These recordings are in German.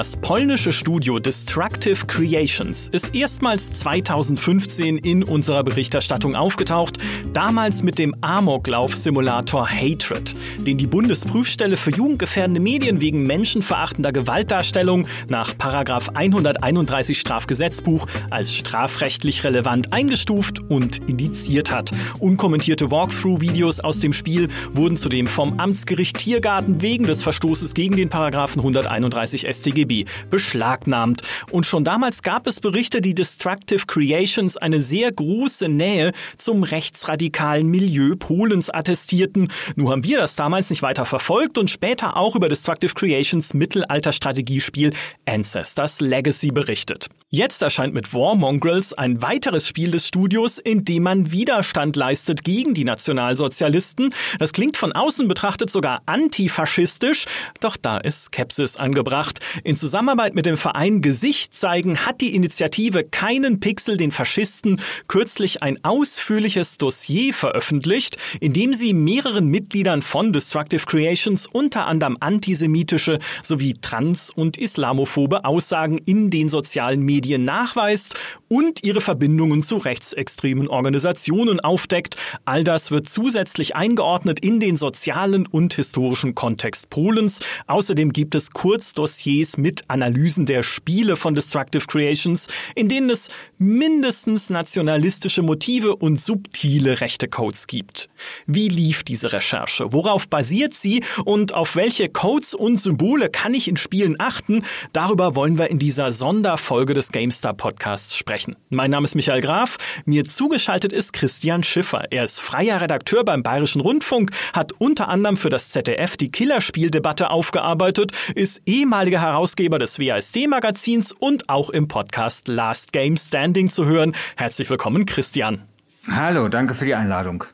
Das polnische Studio Destructive Creations ist erstmals 2015 in unserer Berichterstattung aufgetaucht, damals mit dem Amoklauf-Simulator Hatred, den die Bundesprüfstelle für jugendgefährdende Medien wegen menschenverachtender Gewaltdarstellung nach 131 Strafgesetzbuch als strafrechtlich relevant eingestuft und indiziert hat. Unkommentierte Walkthrough-Videos aus dem Spiel wurden zudem vom Amtsgericht Tiergarten wegen des Verstoßes gegen den Paragraphen 131 StG KGB beschlagnahmt. Und schon damals gab es Berichte, die Destructive Creations eine sehr große Nähe zum rechtsradikalen Milieu Polens attestierten. Nur haben wir das damals nicht weiter verfolgt und später auch über Destructive Creations Mittelalter-Strategiespiel Ancestors Legacy berichtet. Jetzt erscheint mit War Mongrels ein weiteres Spiel des Studios, in dem man Widerstand leistet gegen die Nationalsozialisten. Das klingt von außen betrachtet sogar antifaschistisch, doch da ist Skepsis angebracht. In Zusammenarbeit mit dem Verein Gesicht zeigen hat die Initiative Keinen Pixel den Faschisten kürzlich ein ausführliches Dossier veröffentlicht, in dem sie mehreren Mitgliedern von Destructive Creations unter anderem antisemitische sowie trans- und islamophobe Aussagen in den sozialen Medien Medien nachweist und ihre Verbindungen zu rechtsextremen Organisationen aufdeckt. All das wird zusätzlich eingeordnet in den sozialen und historischen Kontext Polens. Außerdem gibt es Kurzdossiers mit Analysen der Spiele von Destructive Creations, in denen es mindestens nationalistische Motive und subtile rechte Codes gibt. Wie lief diese Recherche? Worauf basiert sie und auf welche Codes und Symbole kann ich in Spielen achten? Darüber wollen wir in dieser Sonderfolge des GameStar Podcasts sprechen. Mein Name ist Michael Graf. Mir zugeschaltet ist Christian Schiffer. Er ist freier Redakteur beim Bayerischen Rundfunk, hat unter anderem für das ZDF die Killerspieldebatte aufgearbeitet, ist ehemaliger Herausgeber des WASD-Magazins und auch im Podcast Last Game Standing zu hören. Herzlich willkommen, Christian. Hallo, danke für die Einladung.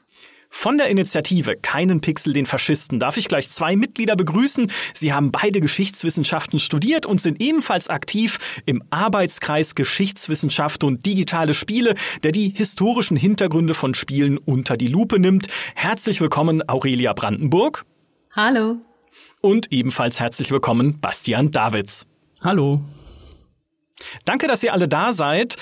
Von der Initiative Keinen Pixel den Faschisten darf ich gleich zwei Mitglieder begrüßen. Sie haben beide Geschichtswissenschaften studiert und sind ebenfalls aktiv im Arbeitskreis Geschichtswissenschaft und digitale Spiele, der die historischen Hintergründe von Spielen unter die Lupe nimmt. Herzlich willkommen Aurelia Brandenburg. Hallo. Und ebenfalls herzlich willkommen Bastian Davids. Hallo. Danke, dass ihr alle da seid.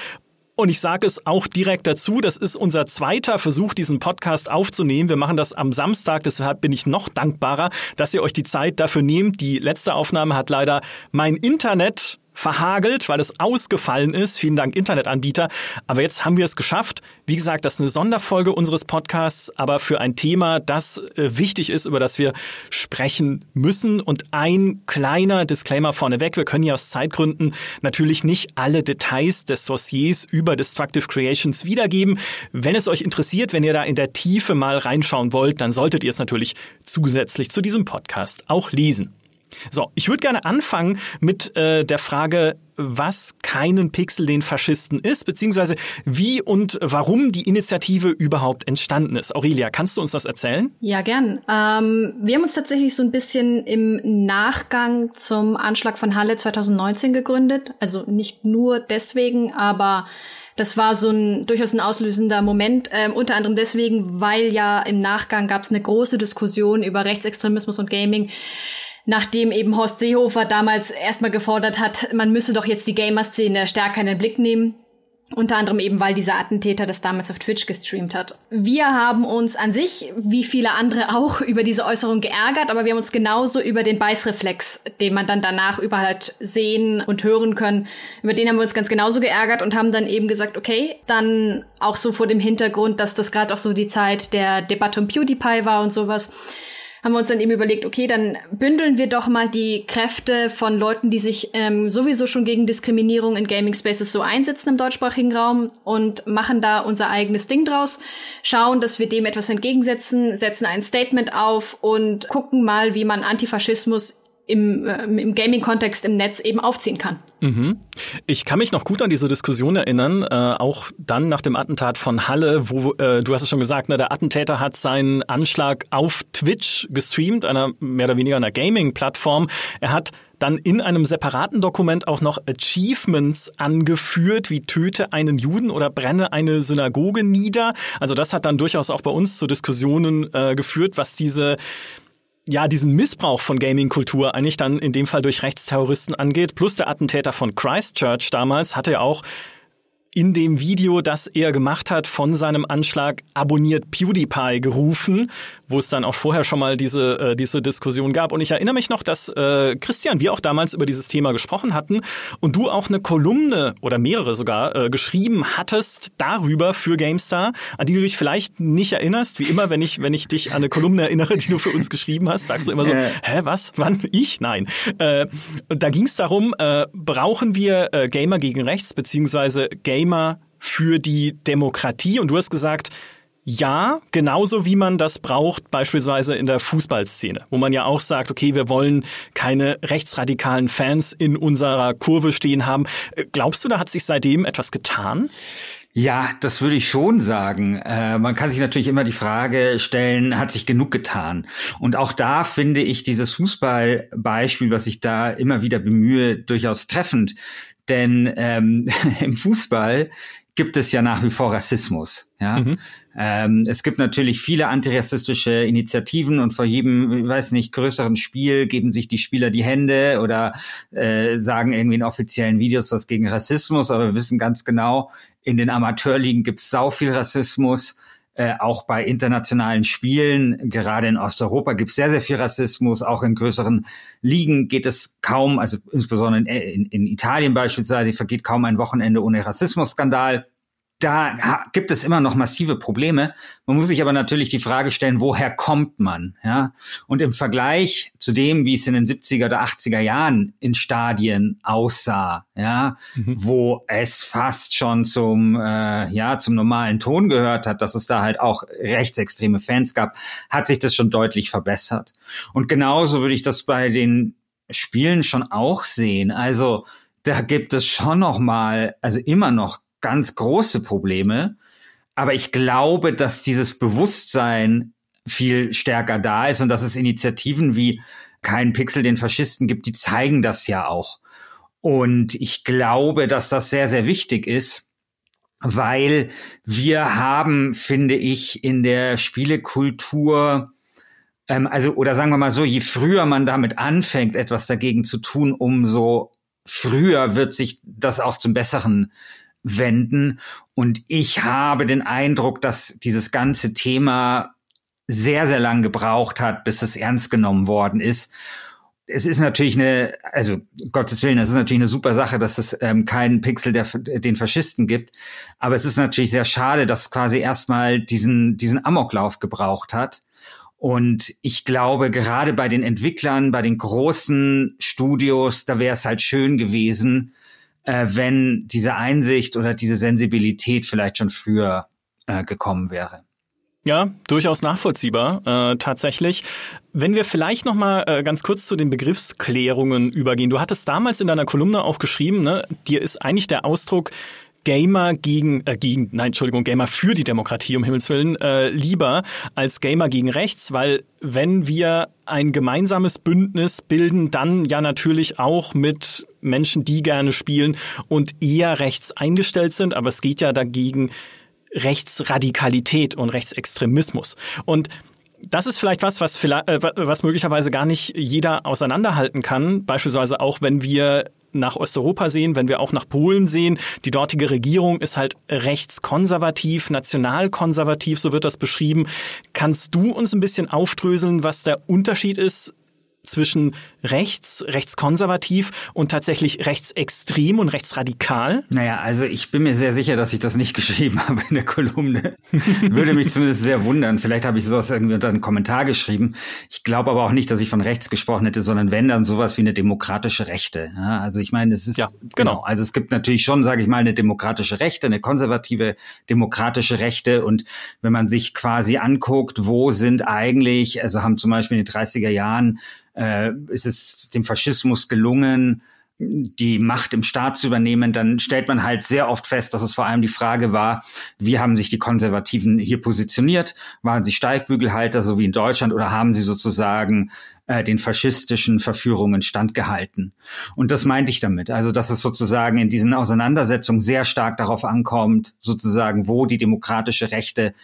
Und ich sage es auch direkt dazu, das ist unser zweiter Versuch, diesen Podcast aufzunehmen. Wir machen das am Samstag, deshalb bin ich noch dankbarer, dass ihr euch die Zeit dafür nehmt. Die letzte Aufnahme hat leider mein Internet verhagelt, weil es ausgefallen ist. Vielen Dank, Internetanbieter. Aber jetzt haben wir es geschafft. Wie gesagt, das ist eine Sonderfolge unseres Podcasts, aber für ein Thema, das äh, wichtig ist, über das wir sprechen müssen. Und ein kleiner Disclaimer vorneweg. Wir können ja aus Zeitgründen natürlich nicht alle Details des Dossiers über Destructive Creations wiedergeben. Wenn es euch interessiert, wenn ihr da in der Tiefe mal reinschauen wollt, dann solltet ihr es natürlich zusätzlich zu diesem Podcast auch lesen. So, ich würde gerne anfangen mit äh, der Frage, was keinen Pixel den Faschisten ist, beziehungsweise wie und warum die Initiative überhaupt entstanden ist. Aurelia, kannst du uns das erzählen? Ja, gern. Ähm, wir haben uns tatsächlich so ein bisschen im Nachgang zum Anschlag von Halle 2019 gegründet. Also nicht nur deswegen, aber das war so ein durchaus ein auslösender Moment, ähm, unter anderem deswegen, weil ja im Nachgang gab es eine große Diskussion über Rechtsextremismus und Gaming nachdem eben Horst Seehofer damals erstmal gefordert hat, man müsse doch jetzt die Gamer-Szene stärker in den Blick nehmen. Unter anderem eben, weil dieser Attentäter das damals auf Twitch gestreamt hat. Wir haben uns an sich, wie viele andere auch, über diese Äußerung geärgert, aber wir haben uns genauso über den Beißreflex, den man dann danach überall halt sehen und hören können, über den haben wir uns ganz genauso geärgert und haben dann eben gesagt, okay, dann auch so vor dem Hintergrund, dass das gerade auch so die Zeit der Debatte um PewDiePie war und sowas haben wir uns dann eben überlegt, okay, dann bündeln wir doch mal die Kräfte von Leuten, die sich ähm, sowieso schon gegen Diskriminierung in Gaming Spaces so einsetzen im deutschsprachigen Raum und machen da unser eigenes Ding draus, schauen, dass wir dem etwas entgegensetzen, setzen ein Statement auf und gucken mal, wie man Antifaschismus im, äh, im Gaming-Kontext im Netz eben aufziehen kann. Mhm. Ich kann mich noch gut an diese Diskussion erinnern, äh, auch dann nach dem Attentat von Halle, wo äh, du hast es schon gesagt, ne, der Attentäter hat seinen Anschlag auf Twitch gestreamt, einer mehr oder weniger einer Gaming-Plattform. Er hat dann in einem separaten Dokument auch noch Achievements angeführt, wie töte einen Juden oder brenne eine Synagoge nieder. Also das hat dann durchaus auch bei uns zu Diskussionen äh, geführt, was diese ja, diesen Missbrauch von Gaming-Kultur eigentlich dann in dem Fall durch Rechtsterroristen angeht. Plus der Attentäter von Christchurch damals hatte ja auch in dem Video, das er gemacht hat von seinem Anschlag, abonniert PewDiePie gerufen, wo es dann auch vorher schon mal diese, äh, diese Diskussion gab. Und ich erinnere mich noch, dass äh, Christian, wir auch damals über dieses Thema gesprochen hatten und du auch eine Kolumne oder mehrere sogar äh, geschrieben hattest darüber für GameStar, an die du dich vielleicht nicht erinnerst. Wie immer, wenn ich, wenn ich dich an eine Kolumne erinnere, die du für uns geschrieben hast, sagst du immer so, äh. hä, was? Wann? Ich? Nein. Äh, da ging es darum, äh, brauchen wir äh, Gamer gegen Rechts, beziehungsweise Gamer für die Demokratie? Und du hast gesagt, ja, genauso wie man das braucht, beispielsweise in der Fußballszene, wo man ja auch sagt, okay, wir wollen keine rechtsradikalen Fans in unserer Kurve stehen haben. Glaubst du, da hat sich seitdem etwas getan? Ja, das würde ich schon sagen. Äh, man kann sich natürlich immer die Frage stellen, hat sich genug getan? Und auch da finde ich dieses Fußballbeispiel, was ich da immer wieder bemühe, durchaus treffend. Denn ähm, im Fußball gibt es ja nach wie vor Rassismus. Ja? Mhm. Ähm, es gibt natürlich viele antirassistische Initiativen und vor jedem, ich weiß nicht, größeren Spiel geben sich die Spieler die Hände oder äh, sagen irgendwie in offiziellen Videos was gegen Rassismus, aber wir wissen ganz genau, in den Amateurligen gibt es sau viel Rassismus. Äh, auch bei internationalen Spielen, gerade in Osteuropa, gibt es sehr, sehr viel Rassismus. Auch in größeren Ligen geht es kaum, also insbesondere in, in, in Italien beispielsweise, vergeht kaum ein Wochenende ohne Rassismusskandal da gibt es immer noch massive Probleme. Man muss sich aber natürlich die Frage stellen, woher kommt man? Ja? Und im Vergleich zu dem, wie es in den 70er oder 80er Jahren in Stadien aussah, ja, mhm. wo es fast schon zum, äh, ja, zum normalen Ton gehört hat, dass es da halt auch rechtsextreme Fans gab, hat sich das schon deutlich verbessert. Und genauso würde ich das bei den Spielen schon auch sehen. Also, da gibt es schon noch mal, also immer noch ganz große Probleme. Aber ich glaube, dass dieses Bewusstsein viel stärker da ist und dass es Initiativen wie kein Pixel den Faschisten gibt, die zeigen das ja auch. Und ich glaube, dass das sehr, sehr wichtig ist, weil wir haben, finde ich, in der Spielekultur, ähm, also, oder sagen wir mal so, je früher man damit anfängt, etwas dagegen zu tun, umso früher wird sich das auch zum Besseren wenden. Und ich habe den Eindruck, dass dieses ganze Thema sehr, sehr lang gebraucht hat, bis es ernst genommen worden ist. Es ist natürlich eine, also Gottes Willen, es ist natürlich eine super Sache, dass es ähm, keinen Pixel der den Faschisten gibt. Aber es ist natürlich sehr schade, dass quasi erstmal diesen, diesen Amoklauf gebraucht hat. Und ich glaube, gerade bei den Entwicklern, bei den großen Studios, da wäre es halt schön gewesen, äh, wenn diese Einsicht oder diese Sensibilität vielleicht schon früher äh, gekommen wäre. Ja, durchaus nachvollziehbar, äh, tatsächlich. Wenn wir vielleicht noch mal äh, ganz kurz zu den Begriffsklärungen übergehen. Du hattest damals in deiner Kolumne auch geschrieben, ne, dir ist eigentlich der Ausdruck Gamer gegen, äh, gegen, nein, Entschuldigung, Gamer für die Demokratie, um Himmels Willen, äh, lieber als Gamer gegen rechts, weil wenn wir ein gemeinsames Bündnis bilden, dann ja natürlich auch mit Menschen, die gerne spielen und eher rechts eingestellt sind, aber es geht ja dagegen Rechtsradikalität und Rechtsextremismus. Und das ist vielleicht was, was, vielleicht, äh, was möglicherweise gar nicht jeder auseinanderhalten kann. Beispielsweise auch, wenn wir nach Osteuropa sehen, wenn wir auch nach Polen sehen, die dortige Regierung ist halt rechtskonservativ, nationalkonservativ, so wird das beschrieben. Kannst du uns ein bisschen aufdröseln, was der Unterschied ist zwischen rechts, rechtskonservativ und tatsächlich rechtsextrem und rechtsradikal? Naja, also ich bin mir sehr sicher, dass ich das nicht geschrieben habe in der Kolumne. Würde mich zumindest sehr wundern. Vielleicht habe ich sowas irgendwie unter einen Kommentar geschrieben. Ich glaube aber auch nicht, dass ich von rechts gesprochen hätte, sondern wenn dann sowas wie eine demokratische Rechte. Ja, also ich meine, es ist ja, genau. genau. Also es gibt natürlich schon, sage ich mal, eine demokratische Rechte, eine konservative demokratische Rechte. Und wenn man sich quasi anguckt, wo sind eigentlich, also haben zum Beispiel in den 30er Jahren äh, ist es dem Faschismus gelungen, die Macht im Staat zu übernehmen, dann stellt man halt sehr oft fest, dass es vor allem die Frage war, wie haben sich die Konservativen hier positioniert? Waren sie Steigbügelhalter, so wie in Deutschland, oder haben sie sozusagen äh, den faschistischen Verführungen standgehalten? Und das meinte ich damit. Also, dass es sozusagen in diesen Auseinandersetzungen sehr stark darauf ankommt, sozusagen, wo die demokratische Rechte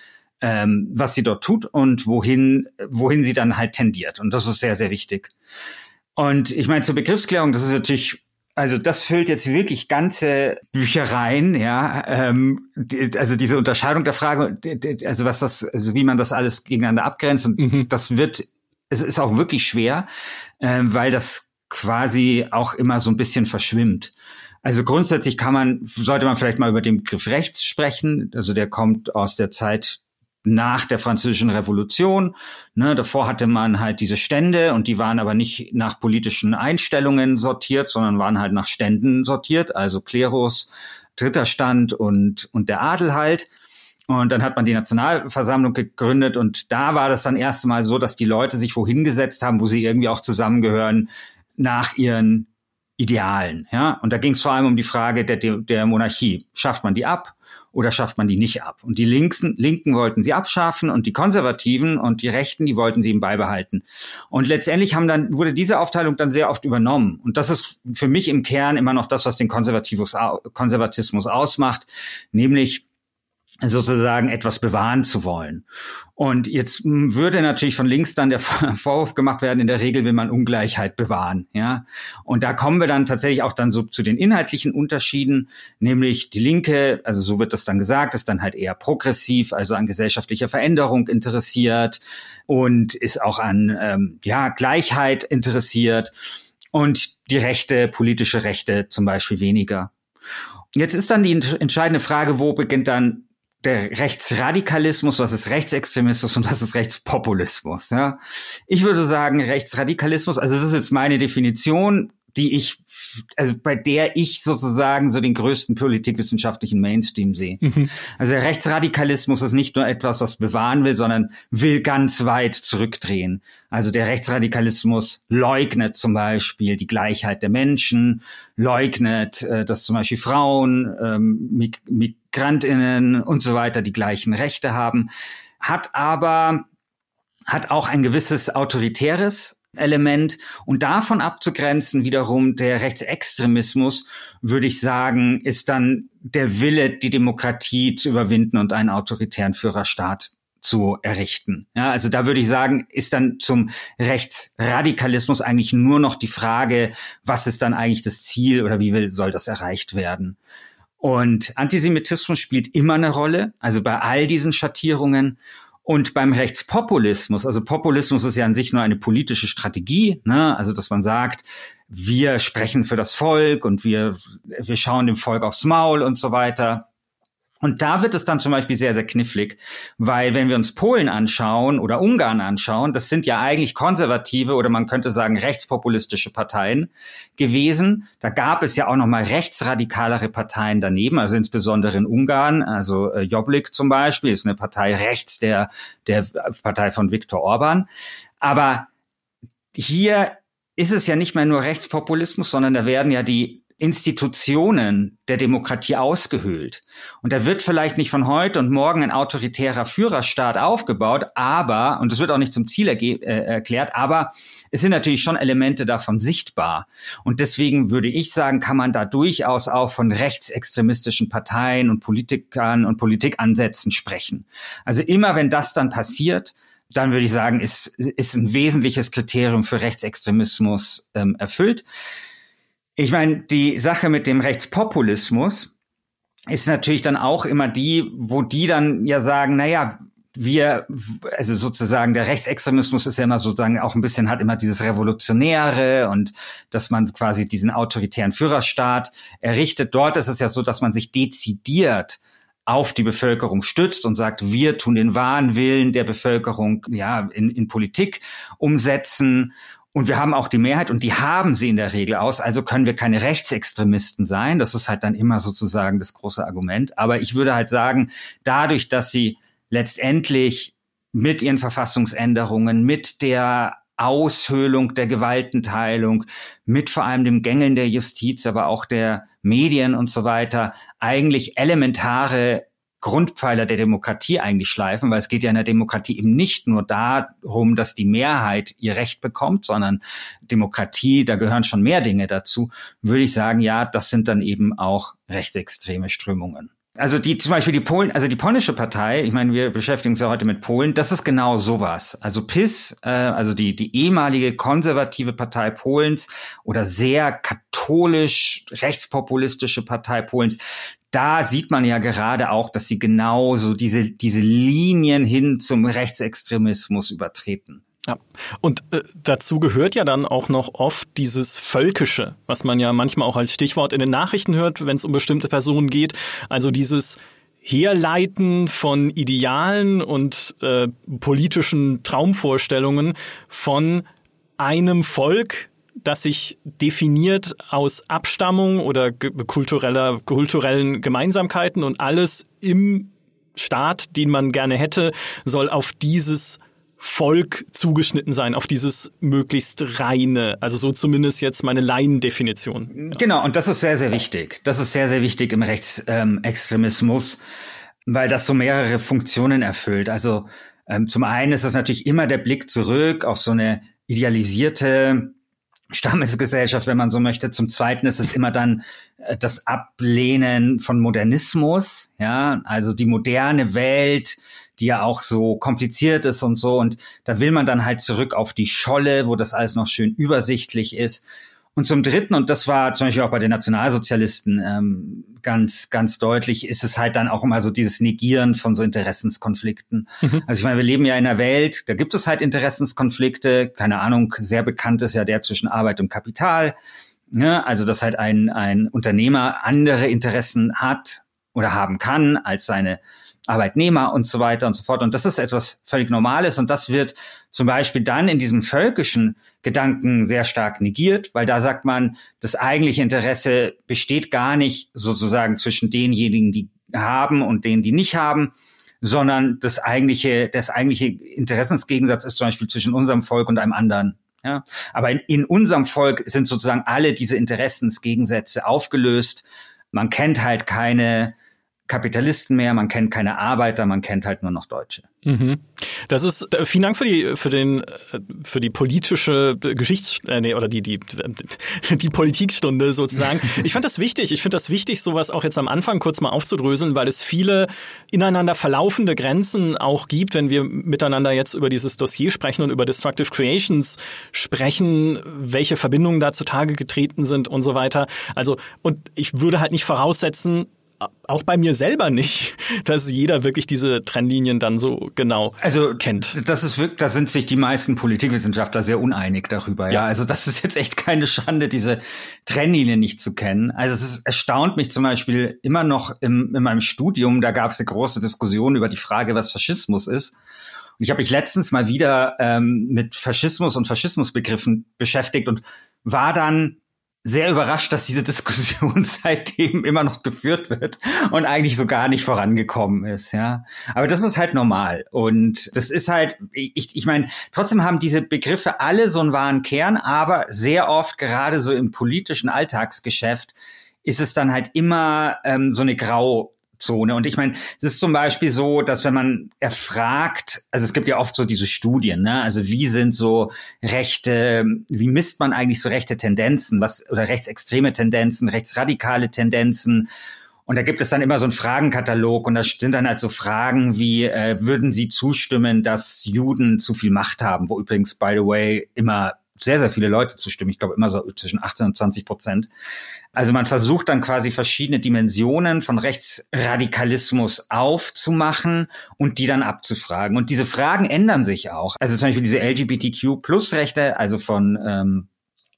ähm, was sie dort tut und wohin, wohin sie dann halt tendiert. Und das ist sehr, sehr wichtig. Und ich meine, zur Begriffsklärung, das ist natürlich also das füllt jetzt wirklich ganze Büchereien, ja. Ähm, die, also diese Unterscheidung der Frage, also was das, also wie man das alles gegeneinander abgrenzt und mhm. das wird, es ist auch wirklich schwer, ähm, weil das quasi auch immer so ein bisschen verschwimmt. Also grundsätzlich kann man, sollte man vielleicht mal über den Begriff rechts sprechen. Also der kommt aus der Zeit nach der französischen Revolution. Ne, davor hatte man halt diese Stände und die waren aber nicht nach politischen Einstellungen sortiert, sondern waren halt nach Ständen sortiert, also Klerus, dritter Stand und, und der Adel halt. Und dann hat man die Nationalversammlung gegründet und da war das dann erste Mal so, dass die Leute sich wohin gesetzt haben, wo sie irgendwie auch zusammengehören nach ihren Idealen. Ja, und da ging es vor allem um die Frage der, der Monarchie. Schafft man die ab? Oder schafft man die nicht ab? Und die Linken, Linken wollten sie abschaffen und die Konservativen und die Rechten, die wollten sie ihm beibehalten. Und letztendlich haben dann, wurde diese Aufteilung dann sehr oft übernommen. Und das ist für mich im Kern immer noch das, was den Konservatismus ausmacht, nämlich sozusagen etwas bewahren zu wollen. Und jetzt würde natürlich von links dann der Vorwurf gemacht werden, in der Regel will man Ungleichheit bewahren, ja. Und da kommen wir dann tatsächlich auch dann so zu den inhaltlichen Unterschieden, nämlich die Linke, also so wird das dann gesagt, ist dann halt eher progressiv, also an gesellschaftlicher Veränderung interessiert und ist auch an, ähm, ja, Gleichheit interessiert und die Rechte, politische Rechte zum Beispiel weniger. Jetzt ist dann die entscheidende Frage, wo beginnt dann der Rechtsradikalismus, was ist Rechtsextremismus und was ist Rechtspopulismus. Ja? Ich würde sagen, Rechtsradikalismus, also das ist jetzt meine Definition, die ich, also bei der ich sozusagen so den größten politikwissenschaftlichen Mainstream sehe. Mhm. Also der Rechtsradikalismus ist nicht nur etwas, was bewahren will, sondern will ganz weit zurückdrehen. Also der Rechtsradikalismus leugnet zum Beispiel die Gleichheit der Menschen, leugnet, äh, dass zum Beispiel Frauen, ähm, Mig Migrantinnen und so weiter die gleichen Rechte haben, hat aber hat auch ein gewisses autoritäres Element und davon abzugrenzen wiederum der Rechtsextremismus, würde ich sagen, ist dann der Wille, die Demokratie zu überwinden und einen autoritären Führerstaat zu errichten. Ja, also da würde ich sagen, ist dann zum Rechtsradikalismus eigentlich nur noch die Frage, was ist dann eigentlich das Ziel oder wie will, soll das erreicht werden? Und Antisemitismus spielt immer eine Rolle, also bei all diesen Schattierungen. Und beim Rechtspopulismus, also Populismus ist ja an sich nur eine politische Strategie, ne? also dass man sagt, wir sprechen für das Volk und wir, wir schauen dem Volk aufs Maul und so weiter. Und da wird es dann zum Beispiel sehr, sehr knifflig, weil wenn wir uns Polen anschauen oder Ungarn anschauen, das sind ja eigentlich konservative oder man könnte sagen rechtspopulistische Parteien gewesen. Da gab es ja auch noch mal rechtsradikalere Parteien daneben, also insbesondere in Ungarn, also äh, Jobbik zum Beispiel ist eine Partei rechts der, der Partei von Viktor Orban. Aber hier ist es ja nicht mehr nur Rechtspopulismus, sondern da werden ja die Institutionen der Demokratie ausgehöhlt. Und da wird vielleicht nicht von heute und morgen ein autoritärer Führerstaat aufgebaut, aber, und das wird auch nicht zum Ziel äh, erklärt, aber es sind natürlich schon Elemente davon sichtbar. Und deswegen würde ich sagen, kann man da durchaus auch von rechtsextremistischen Parteien und Politikern und Politikansätzen sprechen. Also immer wenn das dann passiert, dann würde ich sagen, ist, ist ein wesentliches Kriterium für Rechtsextremismus ähm, erfüllt. Ich meine, die Sache mit dem Rechtspopulismus ist natürlich dann auch immer die, wo die dann ja sagen, na ja, wir, also sozusagen der Rechtsextremismus ist ja immer sozusagen auch ein bisschen, hat immer dieses Revolutionäre und dass man quasi diesen autoritären Führerstaat errichtet. Dort ist es ja so, dass man sich dezidiert auf die Bevölkerung stützt und sagt, wir tun den wahren Willen der Bevölkerung ja in, in Politik umsetzen und wir haben auch die Mehrheit und die haben sie in der Regel aus. Also können wir keine Rechtsextremisten sein. Das ist halt dann immer sozusagen das große Argument. Aber ich würde halt sagen, dadurch, dass sie letztendlich mit ihren Verfassungsänderungen, mit der Aushöhlung der Gewaltenteilung, mit vor allem dem Gängeln der Justiz, aber auch der Medien und so weiter, eigentlich elementare Grundpfeiler der Demokratie eigentlich schleifen, weil es geht ja in der Demokratie eben nicht nur darum, dass die Mehrheit ihr Recht bekommt, sondern Demokratie, da gehören schon mehr Dinge dazu, würde ich sagen, ja, das sind dann eben auch rechtsextreme Strömungen. Also die zum Beispiel die Polen, also die polnische Partei, ich meine, wir beschäftigen uns ja heute mit Polen, das ist genau sowas. Also PIS, äh, also die, die ehemalige konservative Partei Polens oder sehr katholisch rechtspopulistische Partei Polens, da sieht man ja gerade auch, dass sie genauso diese, diese Linien hin zum Rechtsextremismus übertreten. Ja, und äh, dazu gehört ja dann auch noch oft dieses Völkische, was man ja manchmal auch als Stichwort in den Nachrichten hört, wenn es um bestimmte Personen geht. Also dieses Herleiten von Idealen und äh, politischen Traumvorstellungen von einem Volk, das sich definiert aus Abstammung oder kultureller, kulturellen Gemeinsamkeiten und alles im Staat, den man gerne hätte, soll auf dieses Volk zugeschnitten sein, auf dieses möglichst reine. Also so zumindest jetzt meine Laiendefinition. Ja. Genau, und das ist sehr, sehr wichtig. Das ist sehr, sehr wichtig im Rechtsextremismus, weil das so mehrere Funktionen erfüllt. Also ähm, zum einen ist es natürlich immer der Blick zurück auf so eine idealisierte Stammesgesellschaft, wenn man so möchte. Zum Zweiten ist es immer dann äh, das Ablehnen von Modernismus, ja, also die moderne Welt, die ja auch so kompliziert ist und so. Und da will man dann halt zurück auf die Scholle, wo das alles noch schön übersichtlich ist. Und zum Dritten, und das war zum Beispiel auch bei den Nationalsozialisten ähm, ganz, ganz deutlich, ist es halt dann auch immer so dieses Negieren von so Interessenskonflikten. Mhm. Also ich meine, wir leben ja in einer Welt, da gibt es halt Interessenskonflikte, keine Ahnung, sehr bekannt ist ja der zwischen Arbeit und Kapital. Ja, also dass halt ein, ein Unternehmer andere Interessen hat oder haben kann als seine Arbeitnehmer und so weiter und so fort. Und das ist etwas völlig Normales und das wird zum Beispiel dann in diesem völkischen Gedanken sehr stark negiert, weil da sagt man, das eigentliche Interesse besteht gar nicht sozusagen zwischen denjenigen, die haben und denen, die nicht haben, sondern das eigentliche, das eigentliche Interessensgegensatz ist zum Beispiel zwischen unserem Volk und einem anderen. Ja, aber in, in unserem Volk sind sozusagen alle diese Interessensgegensätze aufgelöst. Man kennt halt keine Kapitalisten mehr, man kennt keine Arbeiter, man kennt halt nur noch Deutsche. Mhm. Das ist äh, vielen Dank für die für den äh, für die politische Geschichts äh, nee, oder die die die Politikstunde sozusagen. Ich fand das wichtig. Ich finde das wichtig, sowas auch jetzt am Anfang kurz mal aufzudröseln, weil es viele ineinander verlaufende Grenzen auch gibt, wenn wir miteinander jetzt über dieses Dossier sprechen und über Destructive Creations sprechen, welche Verbindungen da zutage getreten sind und so weiter. Also und ich würde halt nicht voraussetzen, auch bei mir selber nicht, dass jeder wirklich diese Trennlinien dann so genau also, kennt. Das ist wirklich, da sind sich die meisten Politikwissenschaftler sehr uneinig darüber. Ja. ja, also das ist jetzt echt keine Schande, diese Trennlinien nicht zu kennen. Also es ist, erstaunt mich zum Beispiel immer noch im, in meinem Studium, da gab es eine große Diskussion über die Frage, was Faschismus ist. Und ich habe mich letztens mal wieder ähm, mit Faschismus und Faschismusbegriffen beschäftigt und war dann sehr überrascht, dass diese Diskussion seitdem immer noch geführt wird und eigentlich so gar nicht vorangekommen ist, ja. Aber das ist halt normal und das ist halt, ich, ich meine, trotzdem haben diese Begriffe alle so einen wahren Kern, aber sehr oft gerade so im politischen Alltagsgeschäft ist es dann halt immer ähm, so eine Grau Zone. Und ich meine, es ist zum Beispiel so, dass wenn man erfragt, also es gibt ja oft so diese Studien, ne? Also wie sind so rechte, wie misst man eigentlich so rechte Tendenzen, was oder rechtsextreme Tendenzen, rechtsradikale Tendenzen? Und da gibt es dann immer so einen Fragenkatalog und da sind dann halt so Fragen wie, äh, würden Sie zustimmen, dass Juden zu viel Macht haben? Wo übrigens, by the way, immer sehr, sehr viele Leute zustimmen. Ich glaube immer so zwischen 18 und 20 Prozent. Also man versucht dann quasi verschiedene Dimensionen von Rechtsradikalismus aufzumachen und die dann abzufragen. Und diese Fragen ändern sich auch. Also zum Beispiel diese LGBTQ-Plus-Rechte, also von ähm,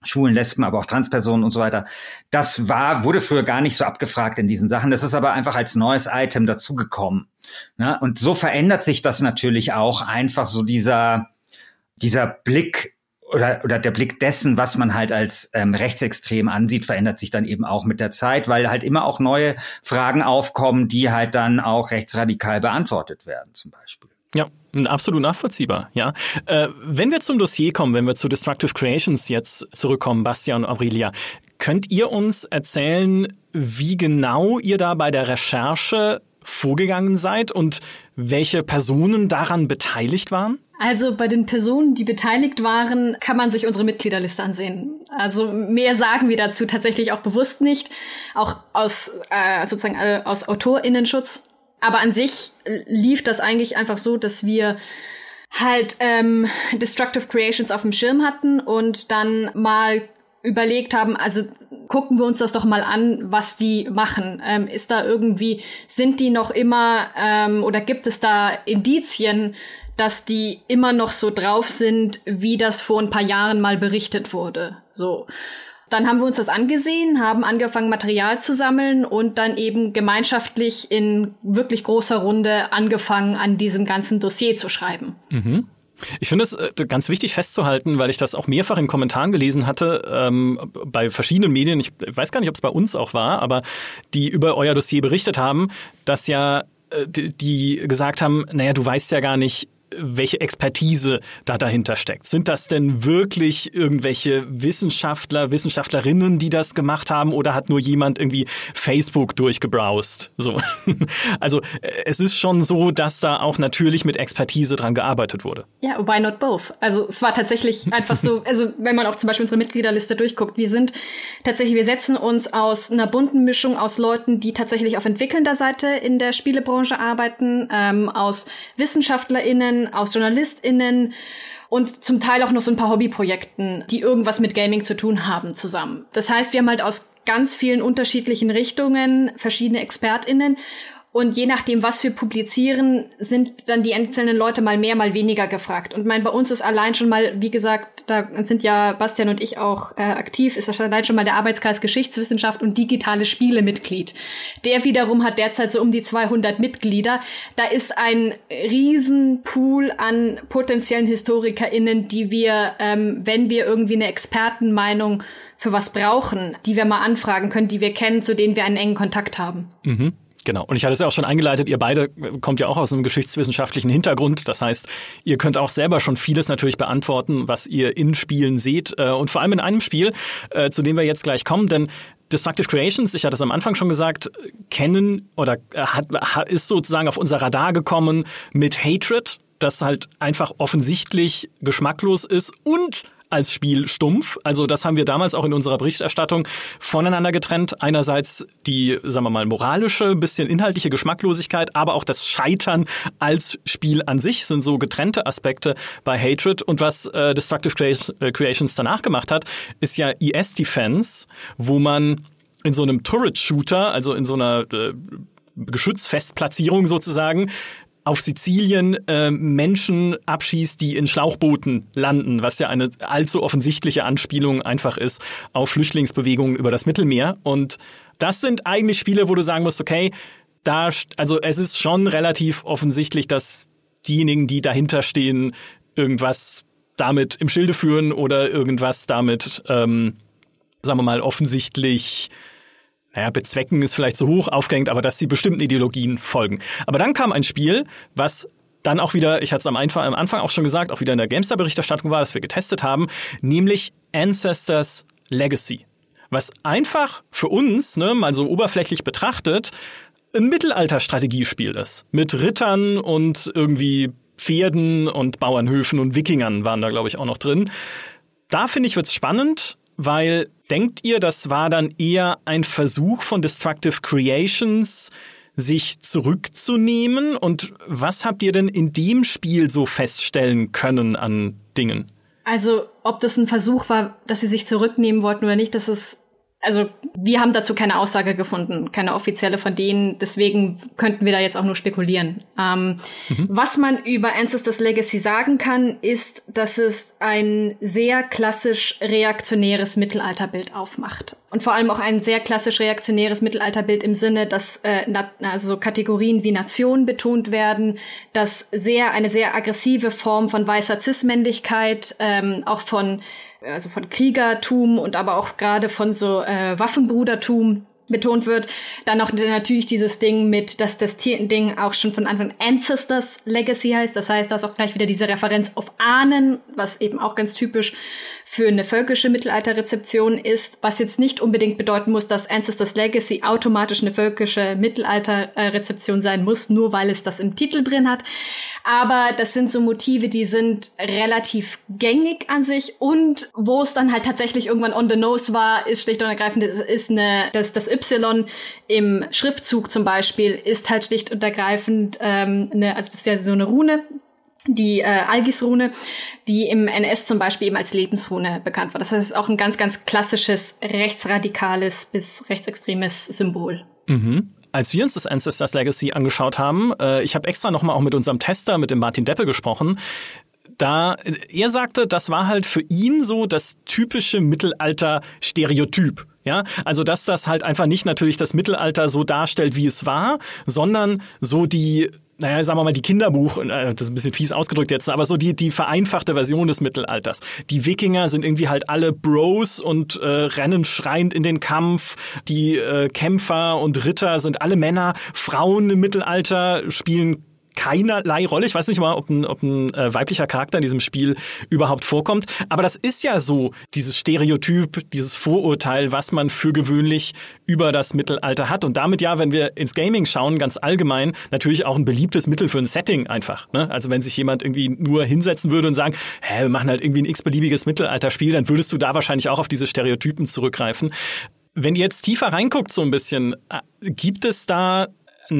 Schwulen, Lesben, aber auch Transpersonen und so weiter. Das war, wurde früher gar nicht so abgefragt in diesen Sachen. Das ist aber einfach als neues Item dazugekommen. Ne? Und so verändert sich das natürlich auch einfach so dieser, dieser Blick oder, oder der Blick dessen, was man halt als ähm, rechtsextrem ansieht, verändert sich dann eben auch mit der Zeit, weil halt immer auch neue Fragen aufkommen, die halt dann auch rechtsradikal beantwortet werden, zum Beispiel. Ja, absolut nachvollziehbar, ja. Äh, wenn wir zum Dossier kommen, wenn wir zu Destructive Creations jetzt zurückkommen, Bastian und Aurelia, könnt ihr uns erzählen, wie genau ihr da bei der Recherche vorgegangen seid und welche Personen daran beteiligt waren? Also bei den Personen, die beteiligt waren, kann man sich unsere Mitgliederliste ansehen. Also mehr sagen wir dazu tatsächlich auch bewusst nicht, auch aus äh, sozusagen äh, aus Autorinnenschutz. Aber an sich lief das eigentlich einfach so, dass wir halt ähm, Destructive Creations auf dem Schirm hatten und dann mal überlegt haben, also gucken wir uns das doch mal an, was die machen. Ähm, ist da irgendwie, sind die noch immer ähm, oder gibt es da Indizien, dass die immer noch so drauf sind, wie das vor ein paar Jahren mal berichtet wurde? So. Dann haben wir uns das angesehen, haben angefangen, Material zu sammeln und dann eben gemeinschaftlich in wirklich großer Runde angefangen, an diesem ganzen Dossier zu schreiben. Mhm. Ich finde es äh, ganz wichtig festzuhalten, weil ich das auch mehrfach in Kommentaren gelesen hatte, ähm, bei verschiedenen Medien, ich weiß gar nicht, ob es bei uns auch war, aber die über euer Dossier berichtet haben, dass ja äh, die gesagt haben, naja, du weißt ja gar nicht, welche Expertise da dahinter steckt. Sind das denn wirklich irgendwelche Wissenschaftler, Wissenschaftlerinnen, die das gemacht haben oder hat nur jemand irgendwie Facebook durchgebrowst? So. Also es ist schon so, dass da auch natürlich mit Expertise dran gearbeitet wurde. Ja, why not both? Also es war tatsächlich einfach so, also wenn man auch zum Beispiel unsere Mitgliederliste durchguckt, wir sind tatsächlich, wir setzen uns aus einer bunten Mischung aus Leuten, die tatsächlich auf entwickelnder Seite in der Spielebranche arbeiten, ähm, aus WissenschaftlerInnen, aus JournalistInnen und zum Teil auch noch so ein paar Hobbyprojekten, die irgendwas mit Gaming zu tun haben, zusammen. Das heißt, wir haben halt aus ganz vielen unterschiedlichen Richtungen verschiedene ExpertInnen und je nachdem, was wir publizieren, sind dann die einzelnen Leute mal mehr, mal weniger gefragt. Und mein, bei uns ist allein schon mal, wie gesagt, da sind ja Bastian und ich auch äh, aktiv, ist allein schon mal der Arbeitskreis Geschichtswissenschaft und digitale Spiele Mitglied. Der wiederum hat derzeit so um die 200 Mitglieder. Da ist ein Riesenpool an potenziellen HistorikerInnen, die wir, ähm, wenn wir irgendwie eine Expertenmeinung für was brauchen, die wir mal anfragen können, die wir kennen, zu denen wir einen engen Kontakt haben. Mhm. Genau. Und ich hatte es ja auch schon eingeleitet, ihr beide kommt ja auch aus einem geschichtswissenschaftlichen Hintergrund. Das heißt, ihr könnt auch selber schon vieles natürlich beantworten, was ihr in Spielen seht. Äh, und vor allem in einem Spiel, äh, zu dem wir jetzt gleich kommen, denn Destructive Creations, ich hatte es am Anfang schon gesagt, kennen oder hat, ist sozusagen auf unser Radar gekommen mit Hatred, das halt einfach offensichtlich geschmacklos ist und als Spiel stumpf. Also das haben wir damals auch in unserer Berichterstattung voneinander getrennt. Einerseits die, sagen wir mal, moralische, bisschen inhaltliche Geschmacklosigkeit, aber auch das Scheitern als Spiel an sich sind so getrennte Aspekte bei Hatred. Und was äh, Destructive äh, Creations danach gemacht hat, ist ja ES Defense, wo man in so einem Turret-Shooter, also in so einer äh, Geschützfestplatzierung sozusagen, auf Sizilien äh, Menschen abschießt, die in Schlauchbooten landen, was ja eine allzu offensichtliche Anspielung einfach ist auf Flüchtlingsbewegungen über das Mittelmeer. Und das sind eigentlich Spiele, wo du sagen musst, okay, da, also es ist schon relativ offensichtlich, dass diejenigen, die dahinter stehen, irgendwas damit im Schilde führen oder irgendwas damit, ähm, sagen wir mal, offensichtlich naja, bezwecken ist vielleicht zu hoch aufgehängt, aber dass sie bestimmten Ideologien folgen. Aber dann kam ein Spiel, was dann auch wieder, ich hatte es am Anfang, auch schon gesagt, auch wieder in der Gamestar-Berichterstattung war, dass wir getestet haben, nämlich Ancestors Legacy. Was einfach für uns, ne, mal so oberflächlich betrachtet, ein Mittelalter-Strategiespiel ist. Mit Rittern und irgendwie Pferden und Bauernhöfen und Wikingern waren da, glaube ich, auch noch drin. Da finde ich, wird's spannend, weil denkt ihr, das war dann eher ein Versuch von Destructive Creations, sich zurückzunehmen? Und was habt ihr denn in dem Spiel so feststellen können an Dingen? Also, ob das ein Versuch war, dass sie sich zurücknehmen wollten oder nicht, das ist also wir haben dazu keine Aussage gefunden, keine offizielle von denen. Deswegen könnten wir da jetzt auch nur spekulieren. Ähm, mhm. Was man über Ancestors Legacy sagen kann, ist, dass es ein sehr klassisch reaktionäres Mittelalterbild aufmacht. Und vor allem auch ein sehr klassisch reaktionäres Mittelalterbild im Sinne, dass äh, also Kategorien wie Nation betont werden, dass sehr eine sehr aggressive Form von weißer Cis-Männlichkeit, ähm, auch von also von Kriegertum und aber auch gerade von so äh, Waffenbrudertum betont wird. Dann noch natürlich dieses Ding mit, dass das Ding auch schon von Anfang Ancestors Legacy heißt. Das heißt, da ist auch gleich wieder diese Referenz auf Ahnen, was eben auch ganz typisch für eine völkische Mittelalterrezeption ist, was jetzt nicht unbedingt bedeuten muss, dass Ancestors Legacy automatisch eine völkische Mittelalterrezeption sein muss, nur weil es das im Titel drin hat. Aber das sind so Motive, die sind relativ gängig an sich und wo es dann halt tatsächlich irgendwann on the nose war, ist schlicht und ergreifend, ist eine, das, das Y im Schriftzug zum Beispiel ist halt schlicht und ergreifend ähm, eine, also das ist ja so eine Rune, die äh, Algis-Rune, die im NS zum Beispiel eben als Lebensrune bekannt war. Das heißt, auch ein ganz, ganz klassisches rechtsradikales bis rechtsextremes Symbol. Mhm. Als wir uns das Ancestors Legacy angeschaut haben, äh, ich habe extra nochmal auch mit unserem Tester, mit dem Martin Deppe gesprochen, da er sagte, das war halt für ihn so das typische Mittelalter-Stereotyp. Ja, also dass das halt einfach nicht natürlich das Mittelalter so darstellt, wie es war, sondern so die naja, sagen wir mal, die Kinderbuch, äh, das ist ein bisschen fies ausgedrückt jetzt, aber so die, die vereinfachte Version des Mittelalters. Die Wikinger sind irgendwie halt alle Bros und äh, rennen schreiend in den Kampf. Die äh, Kämpfer und Ritter sind alle Männer. Frauen im Mittelalter spielen keinerlei Rolle. Ich weiß nicht mal, ob ein, ob ein äh, weiblicher Charakter in diesem Spiel überhaupt vorkommt. Aber das ist ja so, dieses Stereotyp, dieses Vorurteil, was man für gewöhnlich über das Mittelalter hat. Und damit ja, wenn wir ins Gaming schauen, ganz allgemein, natürlich auch ein beliebtes Mittel für ein Setting einfach. Ne? Also wenn sich jemand irgendwie nur hinsetzen würde und sagen, hä, wir machen halt irgendwie ein x-beliebiges Mittelalterspiel, dann würdest du da wahrscheinlich auch auf diese Stereotypen zurückgreifen. Wenn ihr jetzt tiefer reinguckt so ein bisschen, äh, gibt es da